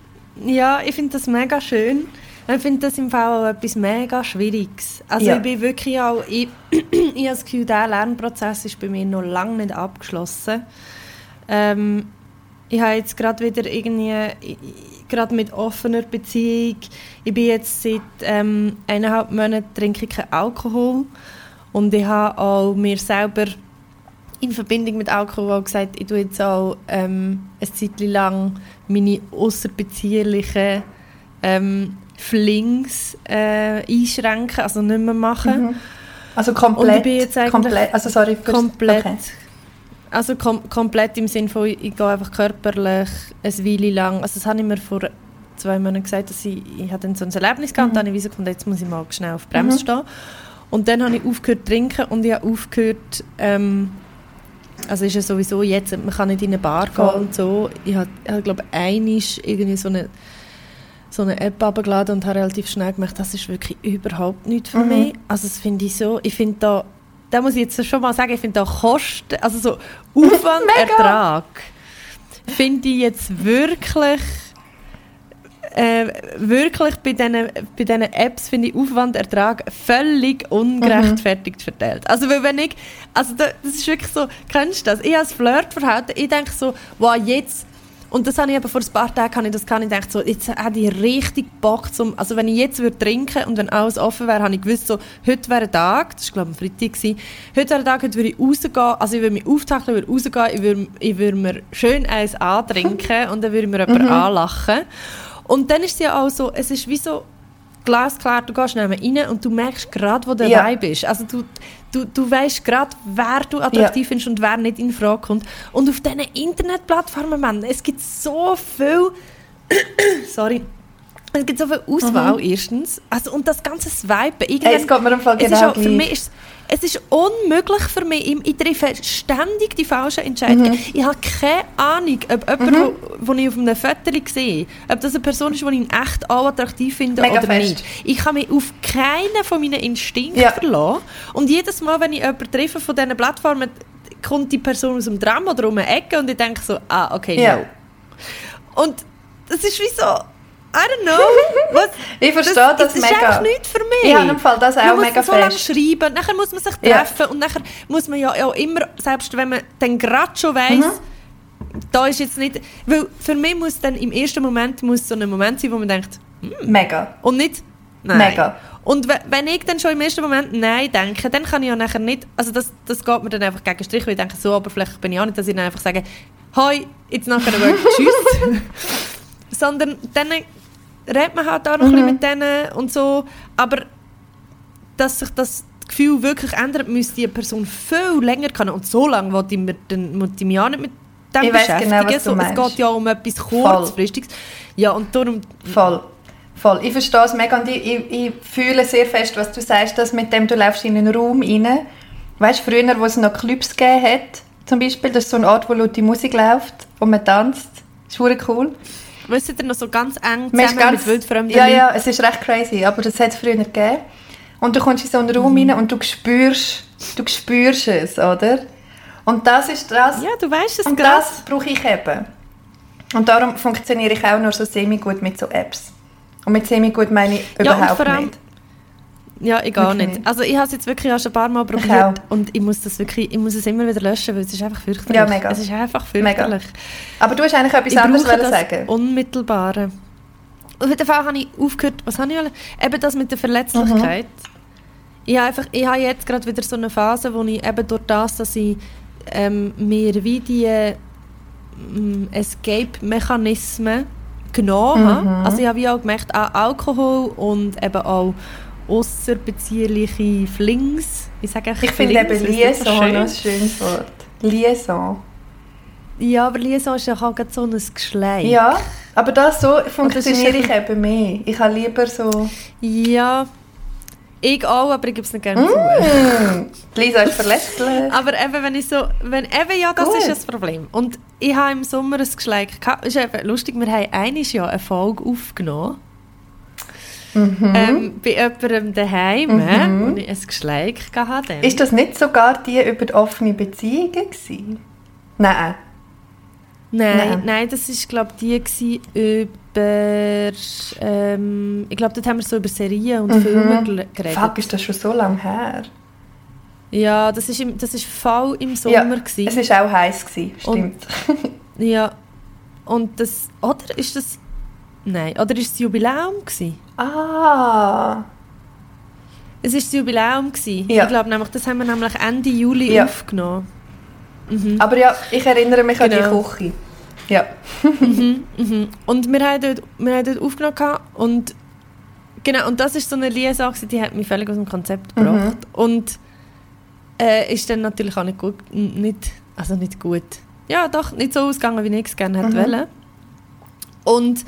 ja, find das mega schön. Ich finde das im Fall auch etwas mega Schwieriges. Also Ja. ich bin wirklich auch, ich, ich habe das Gefühl, der Lernprozess ist bei mir noch lange nicht abgeschlossen. Ähm, ich habe jetzt gerade wieder irgendwie, gerade mit offener Beziehung, ich bin jetzt seit ähm, eineinhalb Monaten trinke ich keinen Alkohol und ich habe auch mir selber in Verbindung mit Alkohol gesagt, ich tue jetzt auch ähm, eine Zeit lang meine außerbeziehlichen ähm, Flings äh, einschränken, also nicht mehr machen. Also Und komplett, ich komplett, also sorry, Komplett. Okay. Also kom komplett im Sinne von, ich gehe einfach körperlich eine Weile lang. Also das habe ich mir vor zwei Monaten gesagt, dass ich, ich hatte dann so ein Erlebnis gehabt und dann habe ich gefunden, jetzt muss ich mal schnell auf die Bremse stehen. Und dann habe ich aufgehört zu trinken und ich habe aufgehört, ähm, also ist ja sowieso jetzt, man kann nicht in eine Bar gehen Voll. und so. Ich habe, ich habe glaube einmal irgendwie so eine, so eine App abgeladen und habe relativ schnell gemerkt, das ist wirklich überhaupt nicht für Mhm. mich. Also das finde ich so, ich finde da, da muss ich jetzt schon mal sagen, ich finde da Kosten, also so Aufwand. Ertrag, finde ich jetzt wirklich äh, wirklich bei diesen bei diesen Apps finde ich Aufwand, Ertrag völlig ungerechtfertigt verteilt. Also weil wenn ich, also da, das ist wirklich so, kennst du das? Ich als Flirtverhalten, ich denke so, wow, jetzt, und das habe ich eben vor ein paar Tagen, habe ich das kann ich denke so, jetzt habe ich richtig Bock zum, also wenn ich jetzt würde trinken und wenn alles offen wäre, habe ich gewusst so, heute wäre ein Tag, das war glaube ich am Freitag, gewesen, heute wäre ein Tag, heute würde ich rausgehen, also ich würde mich auftackeln, würde rausgehen, ich würde, ich würde mir schön eins antrinken und dann würde mir jemand anlachen. Und dann ist es ja auch so, es ist wie so glasklar, du gehst neben rein und du merkst gerade, wo der Ja. Vibe ist. Also du, du, du weißt gerade, wer du attraktiv findest und wer nicht in Frage kommt. Und auf diesen Internetplattformen, Mann, es gibt so viel... Sorry. Es gibt so viel Auswahl, erstens. Also, und das ganze Swipen. Hey, irgendwann- es geht mir im Fall es ist genau auch, für mich ist, es ist unmöglich für mich. Ich, treffe ständig die falschen Entscheidungen. Mhm. Ich habe keine Ahnung, ob jemand, wo, wo ich auf einem Foto sehe, ob das eine Person ist, die ich in echt auch attraktiv finde Mega oder fest. nicht. Ich kann mich auf keinen von meinen Instinkten Ja. verlassen. Und jedes Mal, wenn ich jemanden treffe von diesen Plattformen, kommt die Person aus dem Tram oder um eine Ecke und ich denke so, ah, okay, Ja. no. Und das ist wie so, I don't know. Was, Ich verstehe das, das ist mega. einfach nichts für mich. Ich habe im Fall das auch man muss mega so lange fest. schreiben, nachher muss man sich Ja. treffen und nachher muss man ja auch immer, selbst wenn man dann gerade schon weiss, Mhm. da ist jetzt nicht, weil für mich muss dann im ersten Moment muss so ein Moment sein, wo man denkt, Mega. und nicht nein. Mega. Und we- wenn ich dann schon im ersten Moment Nein denke, dann kann ich ja nachher nicht, also das, das geht mir dann einfach gegen den Strich, weil ich denke, so oberflächlich bin ich auch nicht, dass ich dann einfach sage, «Hoi, it's not gonna work, tschüss.» Sondern dann redet man halt auch noch ein bisschen mit denen und so, aber dass sich das Gefühl wirklich ändert, müsste die Person viel länger können und so lange wollte ich, mir, dann, wollte ich mich auch nicht mit dem Ich weiss beschäftigen. genau, was so, es meinst. geht ja um etwas kurzfristiges. Ja, und darum Voll. Voll. Ich verstehe es mega und ich, ich, ich fühle sehr fest, was du sagst, dass mit dem du läufst in einen Raum rein. Weißt du, früher, wo es noch Clubs gegeben hat, zum Beispiel, das ist so ein Ort, wo laute Musik läuft und man tanzt. Das ist cool. Wisst ihr noch so ganz eng zusammen ganz, mit wildfremden ja, ja, es ist recht crazy, aber das hat es früher gegeben. Und du kommst in so einen Raum Mhm. rein und du spürst, du spürst es, oder? Und das ist das, Ja, du weißt es und gerade. das brauche ich eben. Und darum funktioniere ich auch nur so semi-gut mit so Apps. Und mit semi-gut meine ich Ja, überhaupt nicht. Ja, ich gar nicht. nicht. Also ich habe es jetzt wirklich auch schon ein paar Mal probiert und ich muss das wirklich, ich muss es immer wieder löschen, weil es ist einfach fürchterlich. Ja, mega. Es ist einfach Mega. fürchterlich. Aber du hast eigentlich etwas Ich anderes das sagen. Unmittelbare. Auf jeden Fall habe ich aufgehört, was habe ich alle? Eben das mit der Verletzlichkeit. Mhm. Ich habe, einfach, ich habe jetzt gerade wieder so eine Phase, wo ich eben durch das, dass ich ähm, mir wie die ähm, Escape-Mechanismen genommen habe. Mhm. Also ich habe wie auch gemerkt, auch Alkohol und eben auch außerbeziehliche Flings. Ich sage Ich finde eben so Liaison ein schönes Wort. Liaison. Ja, aber Liaison ist ja auch so ein Geschlecht. Ja, aber das so funktioniere ich eben- mehr. Ich habe lieber so... Ja, ich auch, aber ich gebe es nicht gerne zu. Mm, die Lisa ist verletzlich. Aber eben, wenn ich so, wenn, eben, ja, das Gut. ist das Problem. Und ich habe im Sommer ein Geschleik gehabt. Ist eben lustig, wir haben einiges Jahr eine Folge aufgenommen. Mhm. Ähm, bei jemandem daheim, Mhm. wo ich ein Geschleik hatte. Ist das nicht sogar die über die offene Beziehungen gewesen? Nein. Nein, Nein. nein, das ist glaube die gsi über, ähm, ich glaube dort haben wir so über Serien und Mhm. Filme geredet. Fuck, ist das schon so lange her? Ja, das ist, im, das ist voll im Ja, Sommer gsi. Es war auch heiß, gewesen, Und- stimmt. Ja, und das, oder ist das, nein, oder ist das Jubiläum gsi? ah, Es ist das Jubiläum gsi. Ja. Ich glaube nämlich, das haben wir nämlich Ende Juli Ja. aufgenommen. Mhm. aber ja, ich erinnere mich an Genau. die Küche. Ja. mhm, mhm. Und wir haben dort, wir haben dort aufgenommen und genau, und das ist so eine Liaison, gewesen, die hat mich völlig aus dem Konzept Mhm. gebracht. Und äh, ist dann natürlich auch nicht gut, nicht, also nicht gut, ja doch, nicht so ausgegangen, wie ich es gerne hätte Mhm. wollen. Und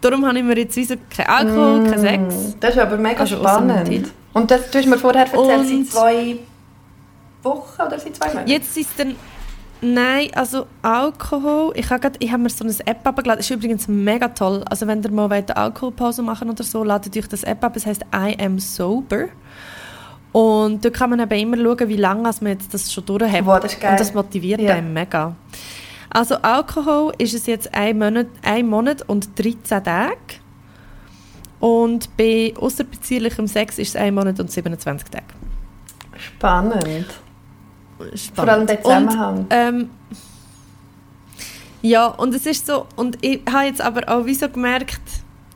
darum habe ich mir jetzt wie so kein Alkohol, kein Sex. Mm, Das ist aber mega Also spannend. Und das, du hast mir vorher erzählt, Und- seit zwei Wochen oder seit zwei Monaten? Jetzt ist dann. Nein, also Alkohol. Ich habe grad- ich habe mir so eine App abgeladen. Das ist übrigens mega toll. Also wenn ihr mal eine Alkoholpause machen oder so, ladet euch das App ab. Es heißt I am sober. Und da kann man eben immer schauen, wie lange man jetzt das schon durch hat. Wow, das ist geil. Und das motiviert Ja. einen mega. Also Alkohol ist es jetzt ein Monat, ein Monat und 13 Tage. Und bei außerbeziehlichem Sex ist es ein Monat und 27 Tage. Spannend. Spannend. Vor allem der Und Zusammenhang. Ähm, ja, und es ist so, und ich habe jetzt aber auch wie so gemerkt,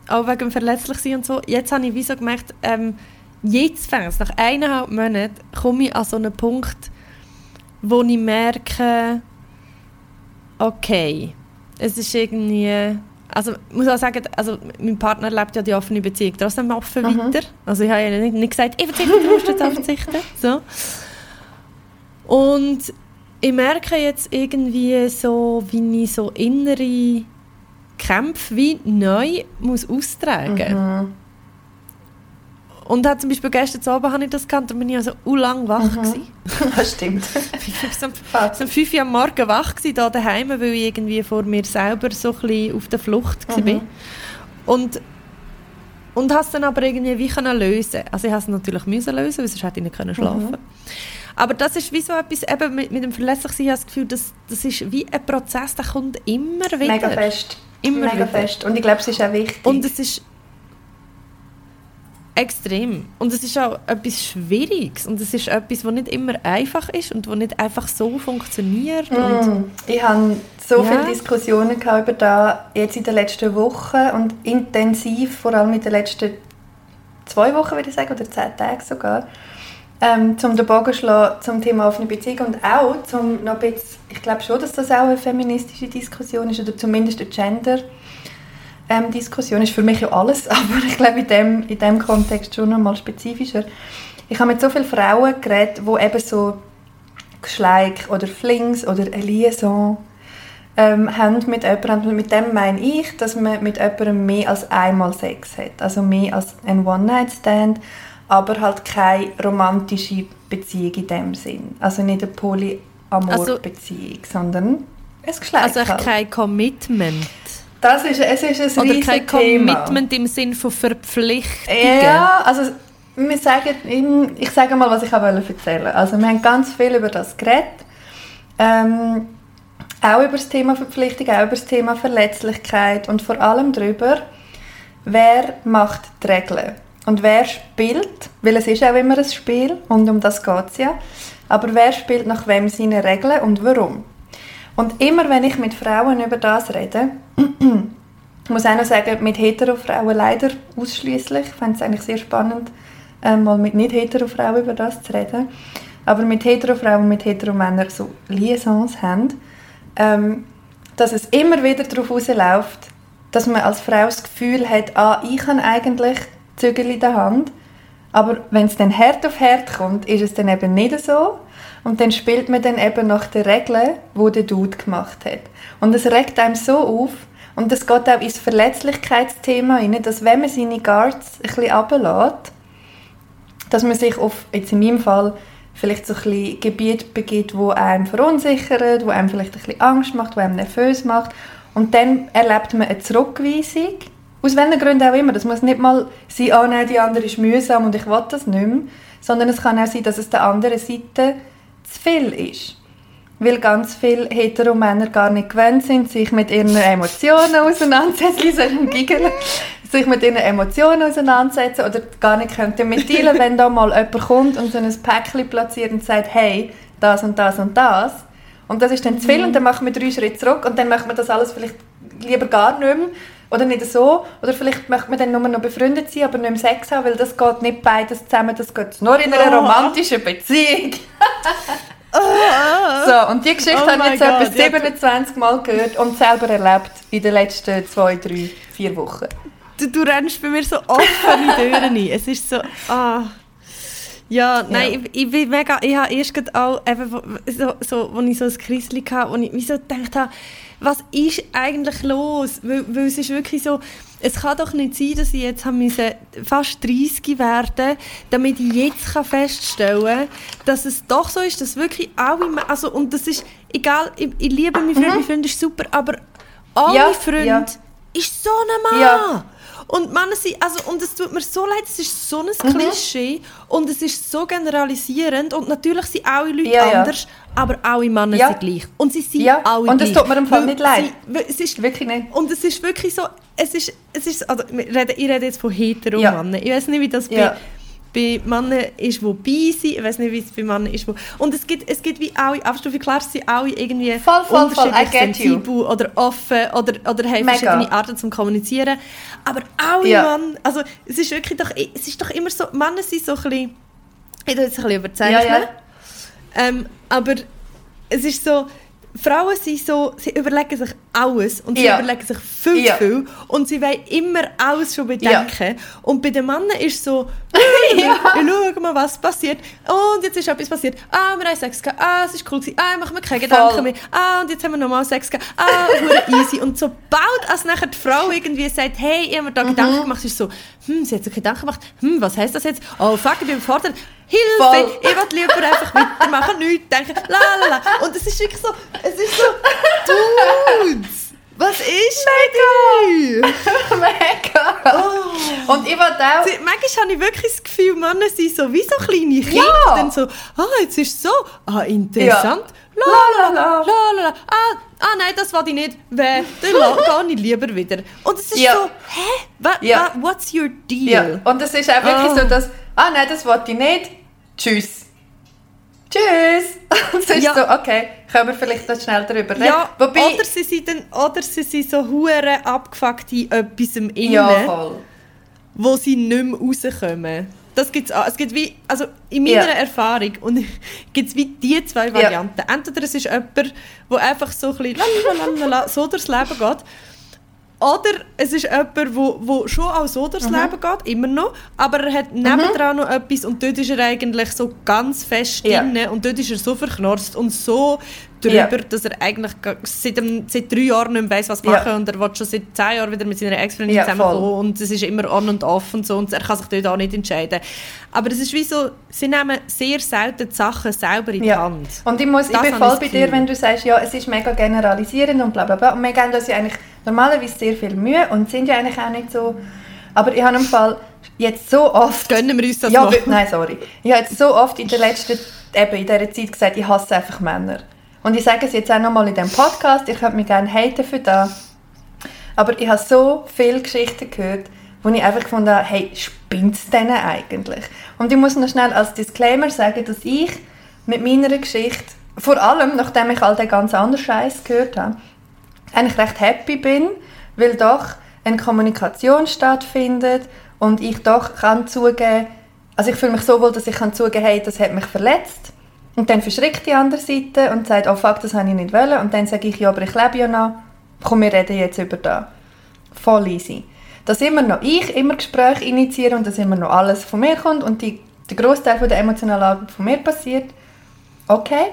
auch wegen dem Verletzlichsein und so, jetzt habe ich wie so gemerkt, ähm, jetzt fängt nach eineinhalb Monaten komme ich an so einen Punkt, wo ich merke, okay, es ist irgendwie, also ich muss auch sagen, also mein Partner lebt ja die offene Beziehung trotzdem offen weiter. Also ich habe ja nicht, nicht gesagt, ich verzichte, du musst jetzt verzichten. So. Und ich merke jetzt irgendwie so, wie ich so innere Kämpfe wie neu muss austragen Mhm. Und hat zum Beispiel gestern Abend habe ich das gehabt, da bin ich also u lang wach Mhm. gewesen. Das stimmt. Ich bis um, um 5 Uhr am Morgen wach gewesen, da daheim, weil ich irgendwie vor mir selber so ein bisschen auf der Flucht Mhm. war. Und und habe es dann aber irgendwie wie können lösen. Also ich habe es natürlich müssen lösen, weil sonst hätte ich nicht können schlafen. Mhm. Aber das ist wie so etwas, eben mit, mit dem Verletzlichsein, ich habe das Gefühl, das, das ist wie ein Prozess, der kommt immer wieder. Mega fest. Immer Mega wieder. fest. Und ich glaube, es ist auch wichtig. Und es ist extrem. Und es ist auch etwas Schwieriges. Und es ist etwas, was nicht immer einfach ist und was nicht einfach so funktioniert. Mm. Ich hatte so Ja. viele Diskussionen über das jetzt in den letzten Wochen und intensiv, vor allem in den letzten zwei Wochen, würde ich sagen, oder zehn Tagen sogar, ähm, zum den Bogen schlagen zum Thema offene Beziehung und auch zum noch ein bisschen, ich glaube schon, dass das auch eine feministische Diskussion ist oder zumindest eine Gender ähm, Diskussion ist für mich ja alles, aber ich glaube in dem, in dem Kontext schon noch mal spezifischer. Ich habe mit so vielen Frauen geredet, die eben so Geschleik oder Flings oder eine Liaison ähm, haben mit jemandem. Und mit dem meine ich, dass man mit jemandem mehr als einmal Sex hat. Also mehr als ein One-Night-Stand, aber halt keine romantische Beziehung in dem Sinn. Also nicht eine Polyamor-Beziehung, sondern ein Geschleik also halt. kein Commitment. Das ist, es ist ein Oder kein Thema. Commitment im Sinn von Verpflichtungen. Ja, also wir sagen, ich sage mal, was ich erzählen wollte. Also wir haben ganz viel über das geredet. Ähm, auch über das Thema Verpflichtung, auch über das Thema Verletzlichkeit und vor allem darüber, wer macht die Regeln und wer spielt, weil es ist auch immer ein Spiel und um das geht es ja, aber wer spielt nach wem seine Regeln und warum. Und immer wenn ich mit Frauen über das rede, ich muss auch noch sagen, mit hetero-Frauen leider ausschließlich. Ich fände es eigentlich sehr spannend, ähm, mal mit nicht-hetero-Frauen über das zu reden. Aber mit hetero-Frauen und mit hetero-Männern so Liaisons haben, ähm, dass es immer wieder darauf rausläuft, dass man als Frau das Gefühl hat, ah, ich habe eigentlich Zügel in der Hand. Aber wenn es dann hart auf hart kommt, ist es dann eben nicht so. Und dann spielt man dann eben nach den Regeln, die der Dude gemacht hat. Und es regt einem so auf, und das geht auch ins Verletzlichkeitsthema rein, dass wenn man seine Guards ein bisschen runterlässt, dass man sich auf, jetzt in meinem Fall, vielleicht so ein bisschen Gebiet begibt, wo einem verunsichert, wo einem vielleicht ein bisschen Angst macht, wo einem nervös macht. Und dann erlebt man eine Zurückweisung. Aus welchen Gründen auch immer. Das muss nicht mal sein, oh nein, die andere ist mühsam und ich will das nicht mehr. Sondern es kann auch sein, dass es der anderen Seite zu viel ist. Weil ganz viele Heteromänner gar nicht gewöhnt sind, sich mit ihren Emotionen auseinandersetzen, so Giggeln, sich mit ihren Emotionen auseinandersetzen oder gar nicht können damit dealen, wenn da mal jemand kommt und so ein Päckchen platziert und sagt, hey, das und das und das. Und das ist dann zu viel und dann machen wir drei Schritte zurück und dann machen wir das alles vielleicht lieber gar nicht mehr oder nicht so. Oder vielleicht möchte man dann nur noch befreundet sein, aber nicht im Sex haben, weil das geht nicht beides zusammen, das geht nur in einer romantischen Beziehung. So, und die Geschichte Oh habe ich jetzt etwa God, ja. 27 Mal gehört und selber erlebt in den letzten zwei, drei, vier Wochen. Du, du rennst bei mir so offene Türen ein. Es ist so, ah. Ja, nein, Ich, ich bin mega, ich habe erst gerade auch, eben, so, so, als ich so ein Krisli hatte, wo ich so gedacht habe, was ist eigentlich los? Weil, weil es ist wirklich so, es kann doch nicht sein, dass ich jetzt habe müssen fast 30 werden damit ich jetzt kann feststellen kann, dass es doch so ist, dass wirklich alle, also und das ist, egal, ich, ich liebe meinen Freund, mein Freund ist super, aber alle Ja, Freunde ja. ist so ein Mann. Ja. Und Männer sind, also, und es tut mir so leid, es ist so ein Mhm. Klischee und es ist so generalisierend und natürlich sind alle Leute Ja, ja. anders, aber alle Männer Ja. sind gleich. Und sie sind Ja, alle und es gleich. tut mir im Fall nicht leid. Sie, es ist, Wirklich nicht. und es ist wirklich so, es ist, es ist also, ich rede jetzt von hetero Ja. Männern. Ich weiß nicht, wie das Ja. bei, bei Männern ist, die bi sind. Ich weiß nicht, wie es bei Männern ist, wo... Und es gibt, es gibt wie alle Abstufungen. Klar sie sind alle irgendwie Voll, voll, voll. I unterschiedlich get you. sensibel oder offen oder, oder haben Mega. verschiedene Arten zum Kommunizieren. Aber alle Ja. Mann, also es ist wirklich doch, es ist doch immer so, Männer sind so ein bisschen, ich jetzt ein bisschen überzeichnen, Ja, ja. Ähm, aber es ist so, Frauen sind so, sie überlegen sich alles und sie Ja. überlegen sich viel Ja. zu viel und sie wollen immer alles schon bedenken. Und bei den Männern ist so, Ja. ich schaue mal, was passiert. Und jetzt ist etwas passiert. Ah, wir haben Sex gehabt. Ah, es ist cool gewesen. Ah, machen wir keine Gedanken Voll. mehr. Ah, und jetzt haben wir nochmal Sex gehabt. Ah, easy. Und sobald als nachher die Frau irgendwie sagt, hey, ich habe mir da Mhm. Gedanken gemacht, ist so, hm, sie hat sich Gedanken gemacht. Hm, was heisst das jetzt? Oh, fuck, ich bin überfordert. Hilfe! Voll. Ich will lieber einfach weitermachen, nichts denken. La, la, la. Und es ist wirklich so, es ist so, Dudes! Was ist euch? Mega. Und ich wollte auch... Sie- Manchmal habe ich wirklich das Gefühl, Männer sind so wie so kleine Kinder, Ja. dann so, ah, jetzt ist es so, ah, interessant. La, La, la, la, la. la, la. Ah, ah, nein, das will ich nicht. Weh, dann gehe ich lieber wieder. Und es ist Ja. so, hä? Wa, Ja. wa, what's your deal? Ja, und es ist auch wirklich Oh. so, dass, ah nein, das wollte ich nicht, tschüss. Tschüss. Und ist Ja. so, okay, können wir vielleicht noch schnell darüber reden. Ja, Wobei, oder sie sind dann, oder sie sind so hure abgefuckt in etwas im ja, Innen, voll. wo sie nicht mehr rauskommen. Das gibt's auch. Es gibt wie, also in meiner Ja. Erfahrung und gibt es wie die zwei Varianten. Entweder es ist jemand, der einfach so ein bisschen so durchs Leben geht, oder es ist jemand, der wo schon auch so durchs Mhm. Leben geht, immer noch, aber er hat nebendran noch etwas und dort ist er eigentlich so ganz fest Ja. drin und dort ist er so verknorst und so Ja. drüber, dass er eigentlich seit, dem, seit drei Jahren nicht mehr weiss, was Ja. machen und er will schon seit zehn Jahren wieder mit seiner Ex-Freundin Ja, zusammenkommen und es ist immer on und off und so und er kann sich dort auch nicht entscheiden. Aber es ist wie so, sie nehmen sehr selten die Sachen selber in die Ja. Hand. Und ich, muss, ich Das bin voll bei das dir, wenn du sagst, ja, es ist mega generalisierend und bla bla bla. Und wir geben uns ja eigentlich normalerweise sehr viel Mühe und sind ja eigentlich auch nicht so... Aber ich habe im Fall jetzt so oft... Gönnen wir uns das ja, noch? nein, sorry. Ich habe jetzt so oft in der letzten, eben in dieser Zeit gesagt, ich hasse einfach Männer. Und ich sage es jetzt auch nochmal in diesem Podcast, ich könnte mich gerne haten für das. Aber ich habe so viele Geschichten gehört, wo ich einfach gefunden habe, hey, spinnt es denen eigentlich? Und ich muss noch schnell als Disclaimer sagen, dass ich mit meiner Geschichte, vor allem nachdem ich all den ganz anderen Scheiß gehört habe, eigentlich recht happy bin, weil doch eine Kommunikation stattfindet und ich doch kann zugeben, also ich fühle mich so wohl, dass ich kann zugeben, hey, das hat mich verletzt. Und dann verschrickt die andere Seite und sagt, oh fuck, das habe ich nicht wollen. Und dann sage ich, ja, aber ich lebe ja noch. Komm, wir reden jetzt über das. Voll easy. Dass immer noch ich immer Gespräche initiiere und dass immer noch alles von mir kommt und die, der Großteil von der emotionalen Arbeit von mir passiert. Okay.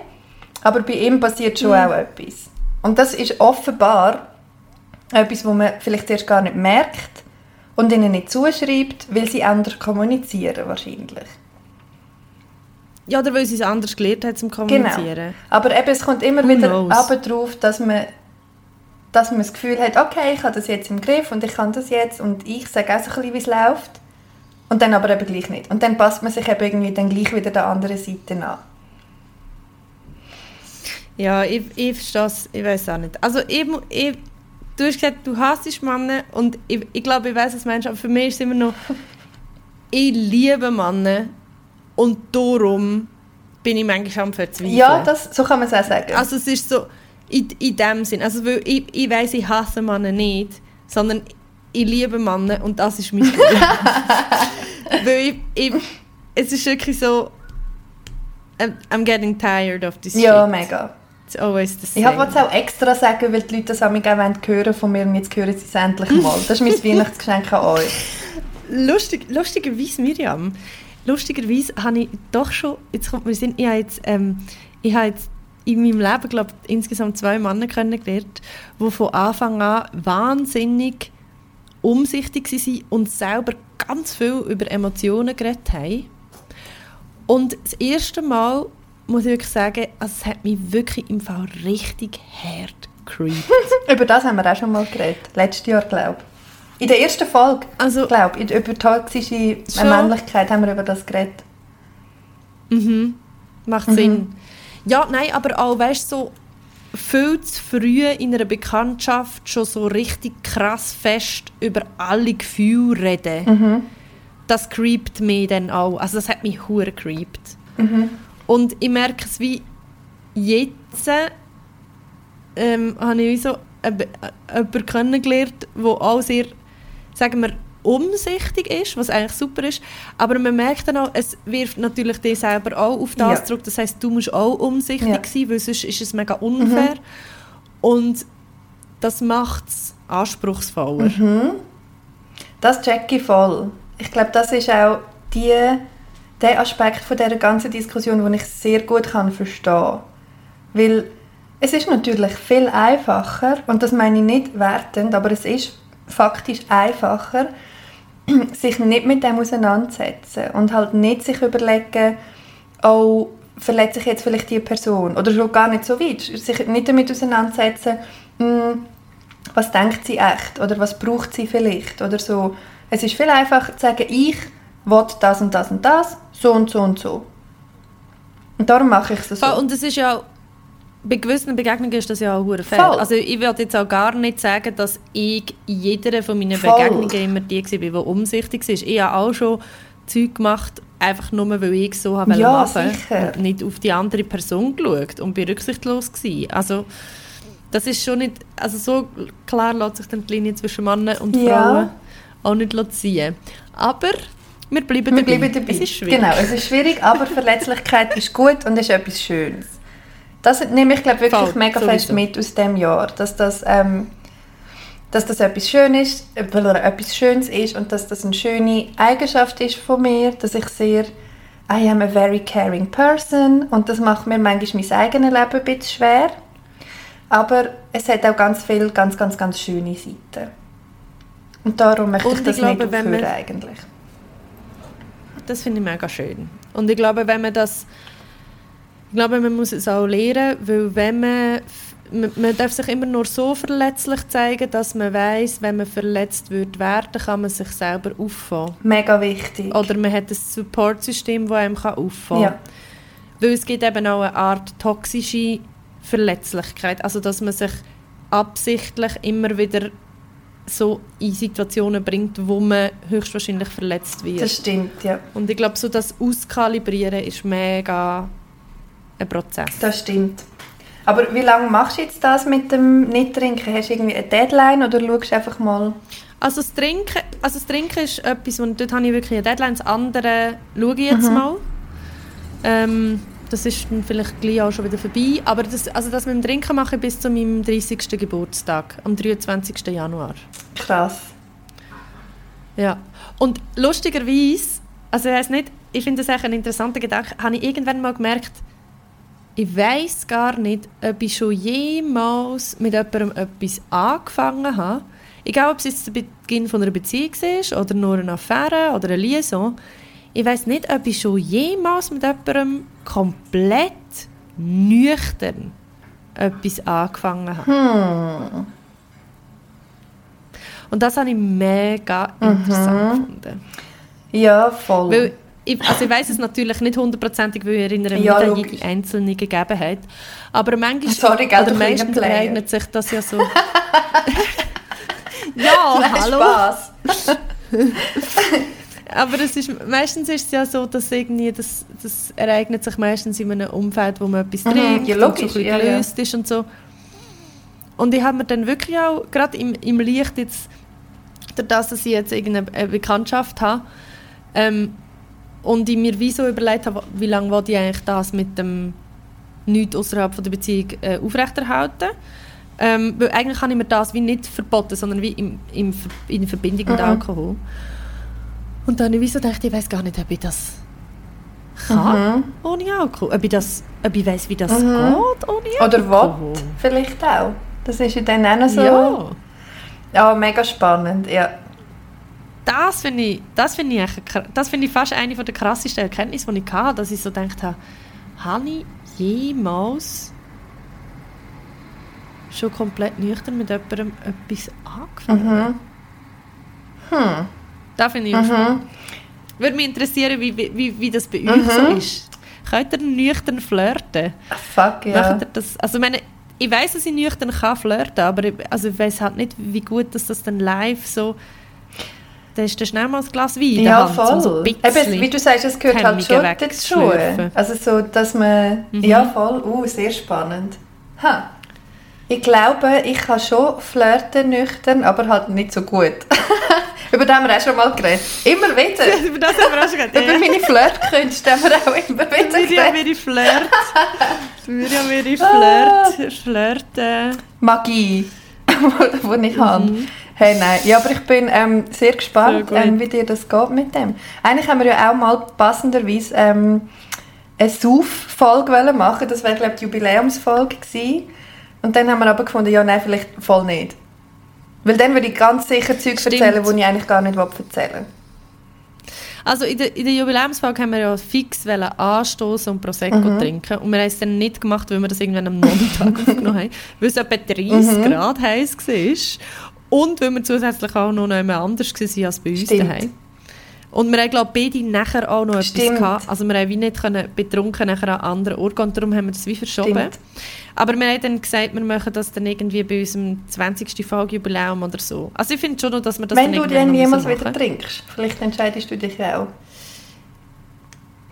Aber bei ihm passiert schon auch etwas. Und das ist offenbar etwas, wo man vielleicht erst gar nicht merkt und ihnen nicht zuschreibt, weil sie anders kommunizieren wahrscheinlich. Ja, oder weil sie es anders gelernt hat zum Kommunizieren. Genau. Aber eben, es kommt immer Who wieder aber drauf, dass man, dass man das Gefühl hat, okay, ich habe das jetzt im Griff und ich kann das jetzt und ich sage auch so ein bisschen, wie es läuft. Und dann aber eben gleich nicht. Und dann passt man sich eben irgendwie dann gleich wieder der anderen Seite an. Ja, ich, ich verstehe es, ich weiß auch nicht. Also ich, ich, du hast gesagt, du hasst Männer und ich, ich glaube, ich weiß es Mensch, aber für mich ist es immer noch, ich liebe Männer und darum bin ich manchmal am Verzweifeln. Ja, das, so kann man es auch sagen. Also es ist so, in, in dem Sinn, also weil ich, ich weiss, ich hasse Männer nicht, sondern ich liebe Männer und das ist mein Problem. weil ich, ich, es ist wirklich so, I'm, I'm getting tired of this ja, shit. mega. It's always the Ich same. wollte es auch extra sagen, weil die Leute das auch hören hören von mir und jetzt hören sie es endlich mal. Das ist mein Weihnachtsgeschenk an euch. Lustig, lustigerweise, Miriam, lustigerweise habe ich doch schon, jetzt kommt mir Sinn, ich habe jetzt, ähm, ich habe jetzt in meinem Leben, glaube ich, insgesamt zwei Männer kennengelernt, die von Anfang an wahnsinnig umsichtig waren und selber ganz viel über Emotionen geredet haben. Und das erste Mal, muss ich wirklich sagen, also es hat mich wirklich im Fall richtig hart creeped. Über das haben wir auch schon mal geredet. Letztes Jahr, glaube ich. In der ersten Folge, Also, glaube ich, über toxische Schon? Männlichkeit haben wir über das geredet. Mhm. Macht Sinn. Ja, nein, aber auch, weißt du, so viel zu früh in einer Bekanntschaft schon so richtig krass fest über alle Gefühle reden, das creept mich dann auch. Also das hat mich hure creept. Und ich merke es wie jetzt ähm, habe ich so jemanden kennengelernt, der auch sehr, sagen wir, umsichtig ist, was eigentlich super ist. Aber man merkt dann auch, es wirft natürlich dich selber auch auf das Ja. zurück. Das heißt, du musst auch umsichtig Ja. sein, weil sonst ist es mega unfair. Und das macht es anspruchsvoller. Das checke ich voll. Ich glaube, das ist auch die, der Aspekt von dieser ganzen Diskussion, den ich sehr gut kann verstehen. Weil es ist natürlich viel einfacher, und das meine ich nicht wertend, aber es ist faktisch einfacher, sich nicht mit dem auseinandersetzen und halt nicht sich überlegen, oh, verletze ich jetzt vielleicht die Person? Oder schon gar nicht so weit, sich nicht damit auseinandersetzen, hm, was denkt sie echt? Oder was braucht sie vielleicht? Oder so. Es ist viel einfacher zu sagen, ich will das und das und das, so und so und so. Und darum mache ich es so. Und es ist ja bei gewissen Begegnungen ist das ja auch hure fair. Also ich will jetzt auch gar nicht sagen, dass ich in jeder von meinen Voll. Begegnungen immer die war, die umsichtig war. Ich habe auch schon Zeug gemacht, einfach nur, weil ich es so habe Ja, machen sicher. und nicht auf die andere Person geschaut und bin rücksichtslos gewesen. Also das ist schon nicht, also so klar lässt sich dann die Linie zwischen Männern und Ja. Frauen auch nicht ziehen. Aber wir bleiben Wir dabei. bleiben dabei. Es ist schwierig. Genau, es ist schwierig, aber Verletzlichkeit ist gut und ist etwas Schönes. Das nehme ich glaube wirklich Voll, mega fest sowieso. mit aus dem Jahr, dass das, ähm, dass das etwas Schönes, äh, etwas Schönes ist und dass das eine schöne Eigenschaft ist von mir, dass ich sehr I am a very caring person und das macht mir manchmal mein eigenes Leben ein bisschen schwer. Aber es hat auch ganz viele ganz, ganz, ganz schöne Seiten. Und darum möchte Und ich ich das glaube, nicht aufhören eigentlich. Das finde ich mega schön. Und ich glaube, wenn man das. Ich glaube, man muss es auch lernen, weil wenn man. Man, man darf sich immer nur so verletzlich zeigen, dass man weiß, wenn man verletzt wird werden, kann man sich selber auffangen. Mega wichtig. Oder man hat ein Supportsystem, das einem kann auffangen kann. Ja. Weil es gibt eben auch eine Art toxische Verletzlichkeit. Also, dass man sich absichtlich immer wieder so in Situationen bringt, wo man höchstwahrscheinlich verletzt wird. Das stimmt, ja. Und ich glaube, so das Auskalibrieren ist mega ein Prozess. Das stimmt. Aber wie lange machst du jetzt das mit dem Nicht-Trinken? Hast du irgendwie eine Deadline oder schaust du einfach mal? Also das Trinken, also das Trinken ist etwas, und dort habe ich wirklich eine Deadline. Das andere schaue ich jetzt mal. Ähm, das ist dann vielleicht gleich auch schon wieder vorbei. Aber das, also das mit dem Trinken mache ich bis zu meinem 30. Geburtstag, am 23. Januar. Krass. Ja. Und lustigerweise, also ich weiß nicht, ich finde das echt ein interessanter Gedanke, habe ich irgendwann mal gemerkt, ich weiß gar nicht, ob ich schon jemals mit jemandem etwas angefangen habe. Egal, ob es jetzt der Beginn von einer Beziehung ist oder nur eine Affäre oder eine Liaison. Ich weiß nicht, ob ich schon jemals mit jemandem komplett nüchtern etwas angefangen habe. Und das habe ich mega interessant gefunden. Ja, voll. Weil ich, also ich weiß es natürlich nicht hundertprozentig, weil ich erinnere mich Ja, an jede einzelne Gegebenheit. Aber manchmal, Sorry, gell, oder meistens ereignet sich das ja so. ja, hallo. Spaß. Aber es ist, meistens ist es ja so, dass irgendwie das, das ereignet sich meistens in einem Umfeld, wo man etwas Mhm, trinkt ja, und so ein logisch, bisschen ja, ja. gelöst ist und so. Und ich habe mir dann wirklich auch, gerade im, im Licht jetzt, durch das, dass ich jetzt irgendeine eine Bekanntschaft habe, ähm, und ich mir wie so überlegt habe, wie lange ich eigentlich das mit dem Nichts außerhalb von der Beziehung äh, aufrechterhalten. Ähm, weil eigentlich habe ich mir das wie nicht verboten, sondern wie im, im, in Verbindung mit Mhm. Alkohol. Und dann habe ich so gedacht, ich weiß gar nicht, ob ich das kann Mhm. ohne Alkohol. Ob ich, das, ob ich weiss, wie das Mhm. geht ohne Oder Alkohol. was? Vielleicht auch. Das ist ja dann auch noch so... Ja, Ja, mega spannend, ja. das finde ich, das finde ich, eigentlich kr- das finde ich fast eine der krassesten Erkenntnisse, die ich hatte, dass ich so gedacht habe, habe ich jemals schon komplett nüchtern mit jemandem etwas angefangen? Mhm. Hm. Das finde ich auch Mhm. spannend. Würde mich interessieren, wie, wie- wie, das bei euch so Mhm. ist. Könnt ihr nüchtern flirten? Fuck, ja. Das? Also ich meine, ich weiß, dass ich nüchtern kann flirten, aber ich, also ich weiß halt nicht, wie gut dass das dann live so. Da ist dann schnell mal ein Glas Wein Ja, Hand, voll. so Eben, wie du sagst, es gehört halt schon dazu. Also so, dass man... Mhm. Ja, voll. Uh, sehr spannend. Ha. Ich glaube, ich kann schon flirten nüchtern, aber halt nicht so gut. Über das haben wir auch schon mal geredet. Immer wieder. Über das haben wir auch schon geredet. Über meine Flirtkünste haben wir auch immer wieder Miriam, geredet. ihre Flirt. Miriam, ihre. Flirt. Flirt. Äh. Magie, die ich habe. Hey, nein. Ja, aber ich bin ähm, sehr gespannt, Sehr ähm, wie dir das geht mit dem. Eigentlich haben wir ja auch mal passenderweise ähm, eine Sauf-Folge wollen machen. Das wäre, glaube ich, die Jubiläumsfolge gewesen. Und dann haben wir aber gefunden, ja, nein, vielleicht voll nicht. Weil dann würde ich ganz sicher Zeug Stimmt. erzählen, die ich eigentlich gar nicht erzählen will. Also in der, in der Jubiläumsfolge haben wir ja fix anstoßen und Prosecco Mhm. trinken. Und wir haben es dann nicht gemacht, weil wir das irgendwann am Nachmittag aufgenommen haben, weil es etwa 30 Mhm. Grad heiß war. Und weil wir zusätzlich auch noch jemand anders waren als bei uns Stimmt. daheim. Und wir haben, glaube ich, beide nachher auch noch Stimmt. etwas gehabt. Also wir haben wie nicht können betrunken nachher an anderen Orten und darum haben wir das wie verschoben. Stimmt. Aber wir haben dann gesagt, wir machen das dann irgendwie bei unserem 20. Folgejubiläum oder so. Also ich finde schon noch, dass wir das Wenn dann du dann jemals wieder trinkst, vielleicht entscheidest du dich auch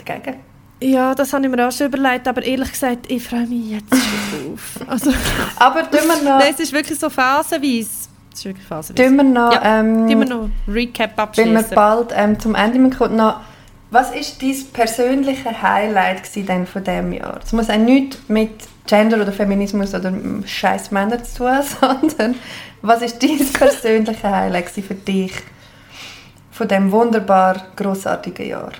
dagegen. Ja, das habe ich mir auch schon überlegt, aber ehrlich gesagt, ich freue mich jetzt schon drauf. Also, Aber tun wir noch, nein, es ist wirklich so phasenweise. Wirklich phasenweise. tun wir noch, Ja, ähm, wir noch Recap Wenn wir abschließen. bald ähm, zum Ende kommen, noch, was ist dein persönliche Highlight denn von diesem Jahr? Es muss auch nichts mit Gender oder Feminismus oder scheiß Männer zu tun, sondern was ist dein persönliche Highlight für dich von diesem wunderbar grossartigen Jahr?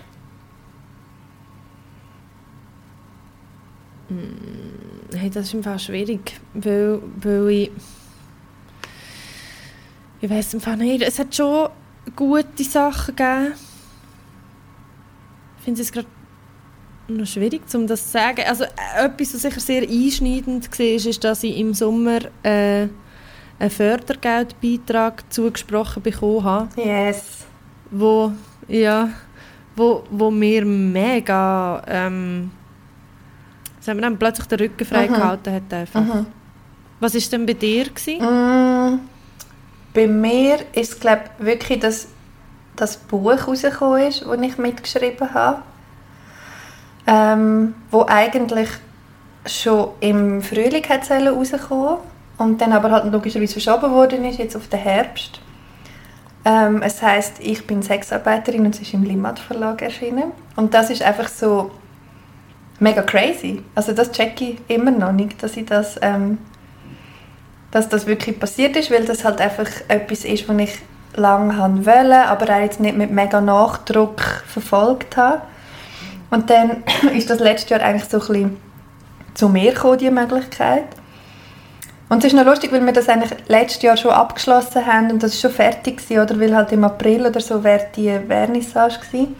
Hey, das ist einfach schwierig, weil, weil ich... Ich weiß einfach nicht, es hat schon gute Sachen gegeben. Ich finde es gerade noch schwierig, um das zu sagen. Also äh, etwas, was sicher sehr einschneidend war, ist, dass ich im Sommer äh, einen Fördergeldbeitrag zugesprochen bekommen habe. Yes. wo ja wo, wo mir mega ähm, es hat mir dann plötzlich den Rücken frei gehalten hat einfach. Was ist denn bei dir gewesen? Mm, bei mir ist es glaube wirklich das, das Buch rausgekommen ist, das ich mitgeschrieben habe. Ähm, wo eigentlich schon im Frühling hat sollen rauskommen und dann aber halt logischerweise verschoben worden ist, jetzt auf den Herbst. Ähm, es heißt Ich bin Sexarbeiterin und es ist im Limat Verlag erschienen. Und das ist einfach so mega crazy. Also das checke ich immer noch nicht, dass ich das... Ähm, dass das wirklich passiert ist, weil das halt einfach etwas ist, was ich lange haben wollte, aber auch jetzt nicht mit mega Nachdruck verfolgt habe. Und dann ist das letztes Jahr eigentlich so ein bisschen zu mir gekommen, die Möglichkeit. Und es ist noch lustig, weil wir das eigentlich letztes Jahr schon abgeschlossen haben und das ist schon fertig war, oder? Weil halt im April oder so wäre die Vernissage gewesen.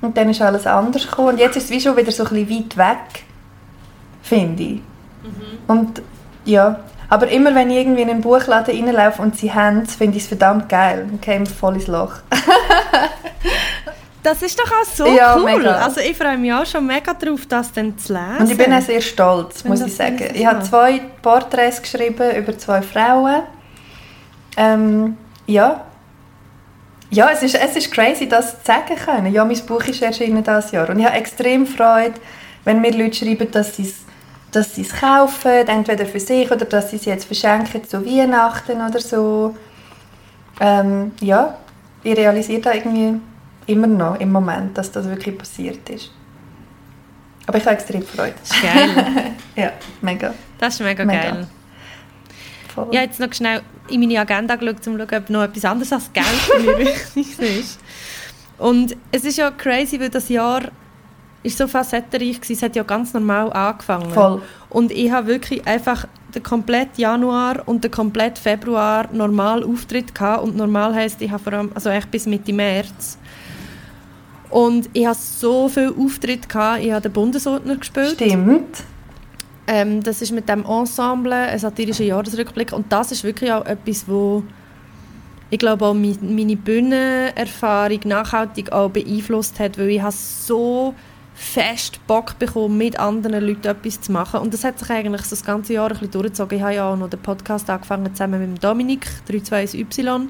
Und dann ist alles anders gekommen. Und jetzt ist es wie schon wieder so ein bisschen weit weg, finde ich. Und ja, aber immer wenn ich irgendwie in einen Buchladen reinlaufe und sie haben es, finde ich es verdammt geil. Dann käme voll ins Loch. Das ist doch auch so Ja, cool. mega. Also ich freue mich auch schon mega drauf, das dann zu lesen. Und ich bin auch sehr stolz, muss ich sagen. Ich habe zwei Porträts geschrieben über zwei Frauen. Ähm, ja. Ja, es ist, es ist crazy, das zu sagen können. Ja, mein Buch ist erschienen dieses Jahr. Und ich habe extrem Freude, wenn mir Leute schreiben, dass sie es dass sie es kaufen, entweder für sich oder dass sie es jetzt verschenken zu Weihnachten oder so. Ähm, ja, ich realisiere da irgendwie immer noch im Moment, dass das wirklich passiert ist. Aber ich habe extrem Freude. Das ist geil. Ja, mega. Das ist mega, Mega. geil. Voll. Ich habe jetzt noch schnell in meine Agenda geschaut, um zu schauen, ob noch etwas anderes als Geld für mich wichtig ist. Und es ist ja crazy, weil das Jahr ist so facettenreich war. Es hat ja ganz normal angefangen. Voll. Und ich habe wirklich einfach den kompletten Januar und den kompletten Februar normal Auftritt gehabt. Und normal heisst, ich habe vor allem, also echt bis Mitte März. Und ich habe so viel Auftritt gehabt. Ich habe den Bundesordner gespielt. Stimmt. Ähm, das ist mit dem Ensemble ein satirischer Jahresrückblick und das ist wirklich auch etwas, wo ich glaube auch meine Bühnenerfahrung nachhaltig auch beeinflusst hat, weil ich habe so fest Bock bekommen, mit anderen Leuten etwas zu machen. Und das hat sich eigentlich so das ganze Jahr ein bisschen durchgezogen. Ich habe ja auch noch den Podcast angefangen zusammen mit Dominik, 321Y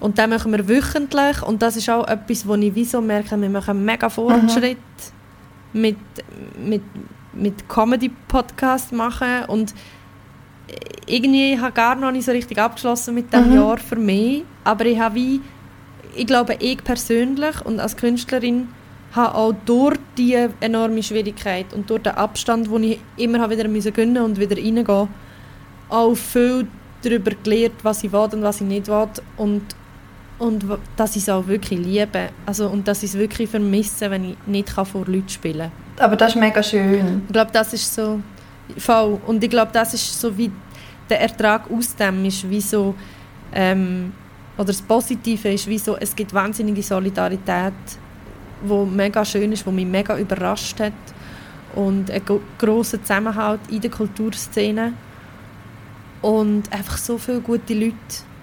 und den machen wir wöchentlich. Und das ist auch etwas, wo ich wie so merke, wir machen mega Fortschritt mit, mit, mit Comedy-Podcast machen. Und irgendwie habe ich gar noch nicht so richtig abgeschlossen mit dem Mhm. Jahr für mich, aber ich habe wie, ich glaube, ich persönlich und als Künstlerin habe auch durch die enorme Schwierigkeit und durch den Abstand, den ich immer wieder müssen gönnen und wieder reingehen, auch viel darüber gelernt, was ich will und was ich nicht will und und dass ich es auch wirklich liebe. Also, und dass ich es wirklich vermisse, wenn ich nicht kann vor Leuten spielen kann. Aber das ist mega schön. Ich glaube, das ist so voll. Und ich glaube, das ist so wie der Ertrag aus dem ist wie so ähm, oder das Positive ist wie so, es gibt wahnsinnige Solidarität, wo mega schön ist, wo mich mega überrascht hat und ein gro- grosser Zusammenhalt in der Kulturszene und einfach so viele gute Leute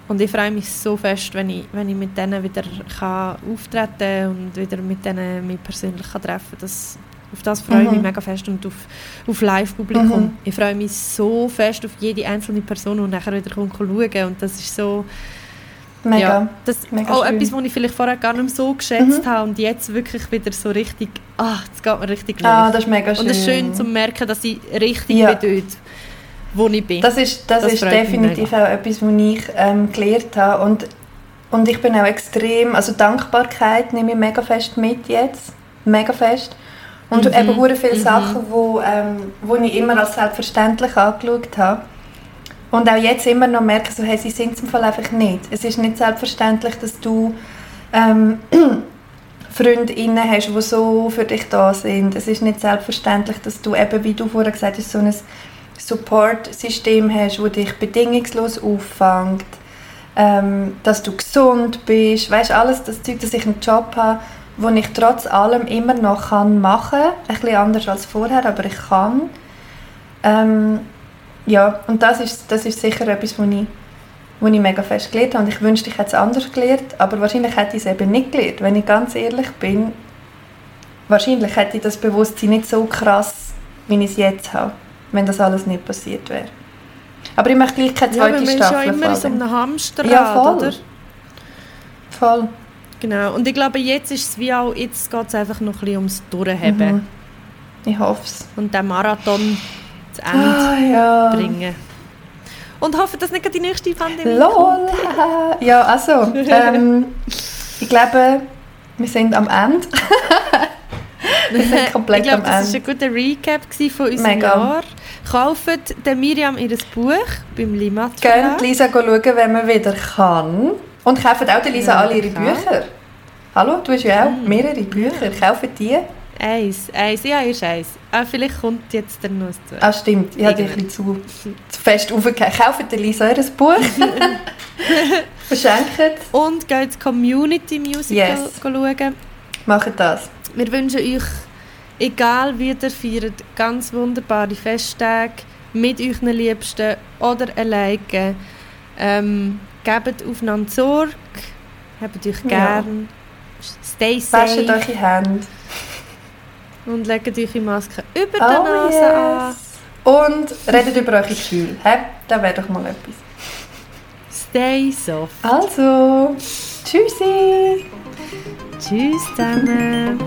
und ich freue mich so fest, wenn ich, wenn ich mit denen wieder kann auftreten und wieder mit denen mich persönlich kann treffen kann. Auf das freue ich mich Mhm. mega fest und auf, auf Live-Publikum. Mhm. Ich freue mich so fest auf jede einzelne Person, die nachher wieder kommt schauen und das ist so... Mega. Ja, das ist Mega auch schön. etwas, was ich vielleicht vorher gar nicht so geschätzt Mhm. habe und jetzt wirklich wieder so richtig... Ah, es geht mir richtig Ah, nahe. das ist mega schön. Und es ist schön zu merken, dass ich richtig Ja. bin dort, wo ich bin. Das ist, das Das ist definitiv auch etwas, was ich ähm, gelernt habe. Und, und ich bin auch extrem, also Dankbarkeit nehme ich mega fest mit jetzt. Mega fest. Und Mhm. eben hure viele Mhm. Sachen, wo, ähm, wo ich immer als selbstverständlich angeschaut habe. Und auch jetzt immer noch merke, so, hey, sie sind es im Fall einfach nicht. Es ist nicht selbstverständlich, dass du ähm, Freundinnen hast, die so für dich da sind. Es ist nicht selbstverständlich, dass du eben, wie du vorher gesagt hast, so ein Support-System hast, das dich bedingungslos auffängt, ähm, dass du gesund bist, weißt alles das Zeug, dass ich einen Job habe, den ich trotz allem immer noch machen kann. Ein bisschen anders als vorher, aber ich kann. Ähm, ja, und das ist, das ist sicher etwas, was ich, was ich mega fest gelernt habe. Und ich wünschte, ich hätte es anders gelernt, aber wahrscheinlich hätte ich es eben nicht gelernt. Wenn ich ganz ehrlich bin, wahrscheinlich hätte ich das Bewusstsein nicht so krass, wie ich es jetzt habe, wenn das alles nicht passiert wäre. Aber ich möchte gleich keine ja, zweite man ist ja Staffel. immer in so einem Hamsterrad, Ja, voll. oder? Voll. Genau. Und ich glaube, jetzt ist es wie auch, jetzt geht es einfach noch ein bisschen ums Durchheben Mhm. Ich hoffe es. und den Marathon zu Ende Ah, ja. bringen. Und hoffe, dass nicht die nächste Pandemie Lol. ja, also, ähm, ich glaube, wir sind am Ende. wir sind komplett ich glaube, am das war Ende. ein guter Recap von unserem Mega. Jahr. Kauft der Miriam ihr Buch beim Limat Geht. Lisa schauen, wenn man wieder kann. Und kauft auch der Lisa Ja, alle ihre kann. Bücher. Hallo, du hast ja auch Mm. mehrere Bücher. Kauft die. Eins, eins, ja, ist eins. Ah, vielleicht kommt jetzt der ein zweites. Ah, stimmt. Ich habe dich ein bisschen zu, zu fest aufgegeben. Kauft Lisa ihr Buch. Verschenkt. Und geht das Community Musical Yes. schauen. Macht das. Wir wünschen euch, egal wie ihr feiert, ganz wunderbare Festtage mit euren Liebsten oder alleine. Ähm, gebt aufeinander Sorge, habt euch Ja. gern. Das Stay safe. Wascht eure Hände. Und legt eure Maske über die Oh, Nase an. yes. Und redet über eure Gefühle. Hä? Das wäre doch mal etwas. Stay soft. Also, tschüssi! Tschüss zusammen.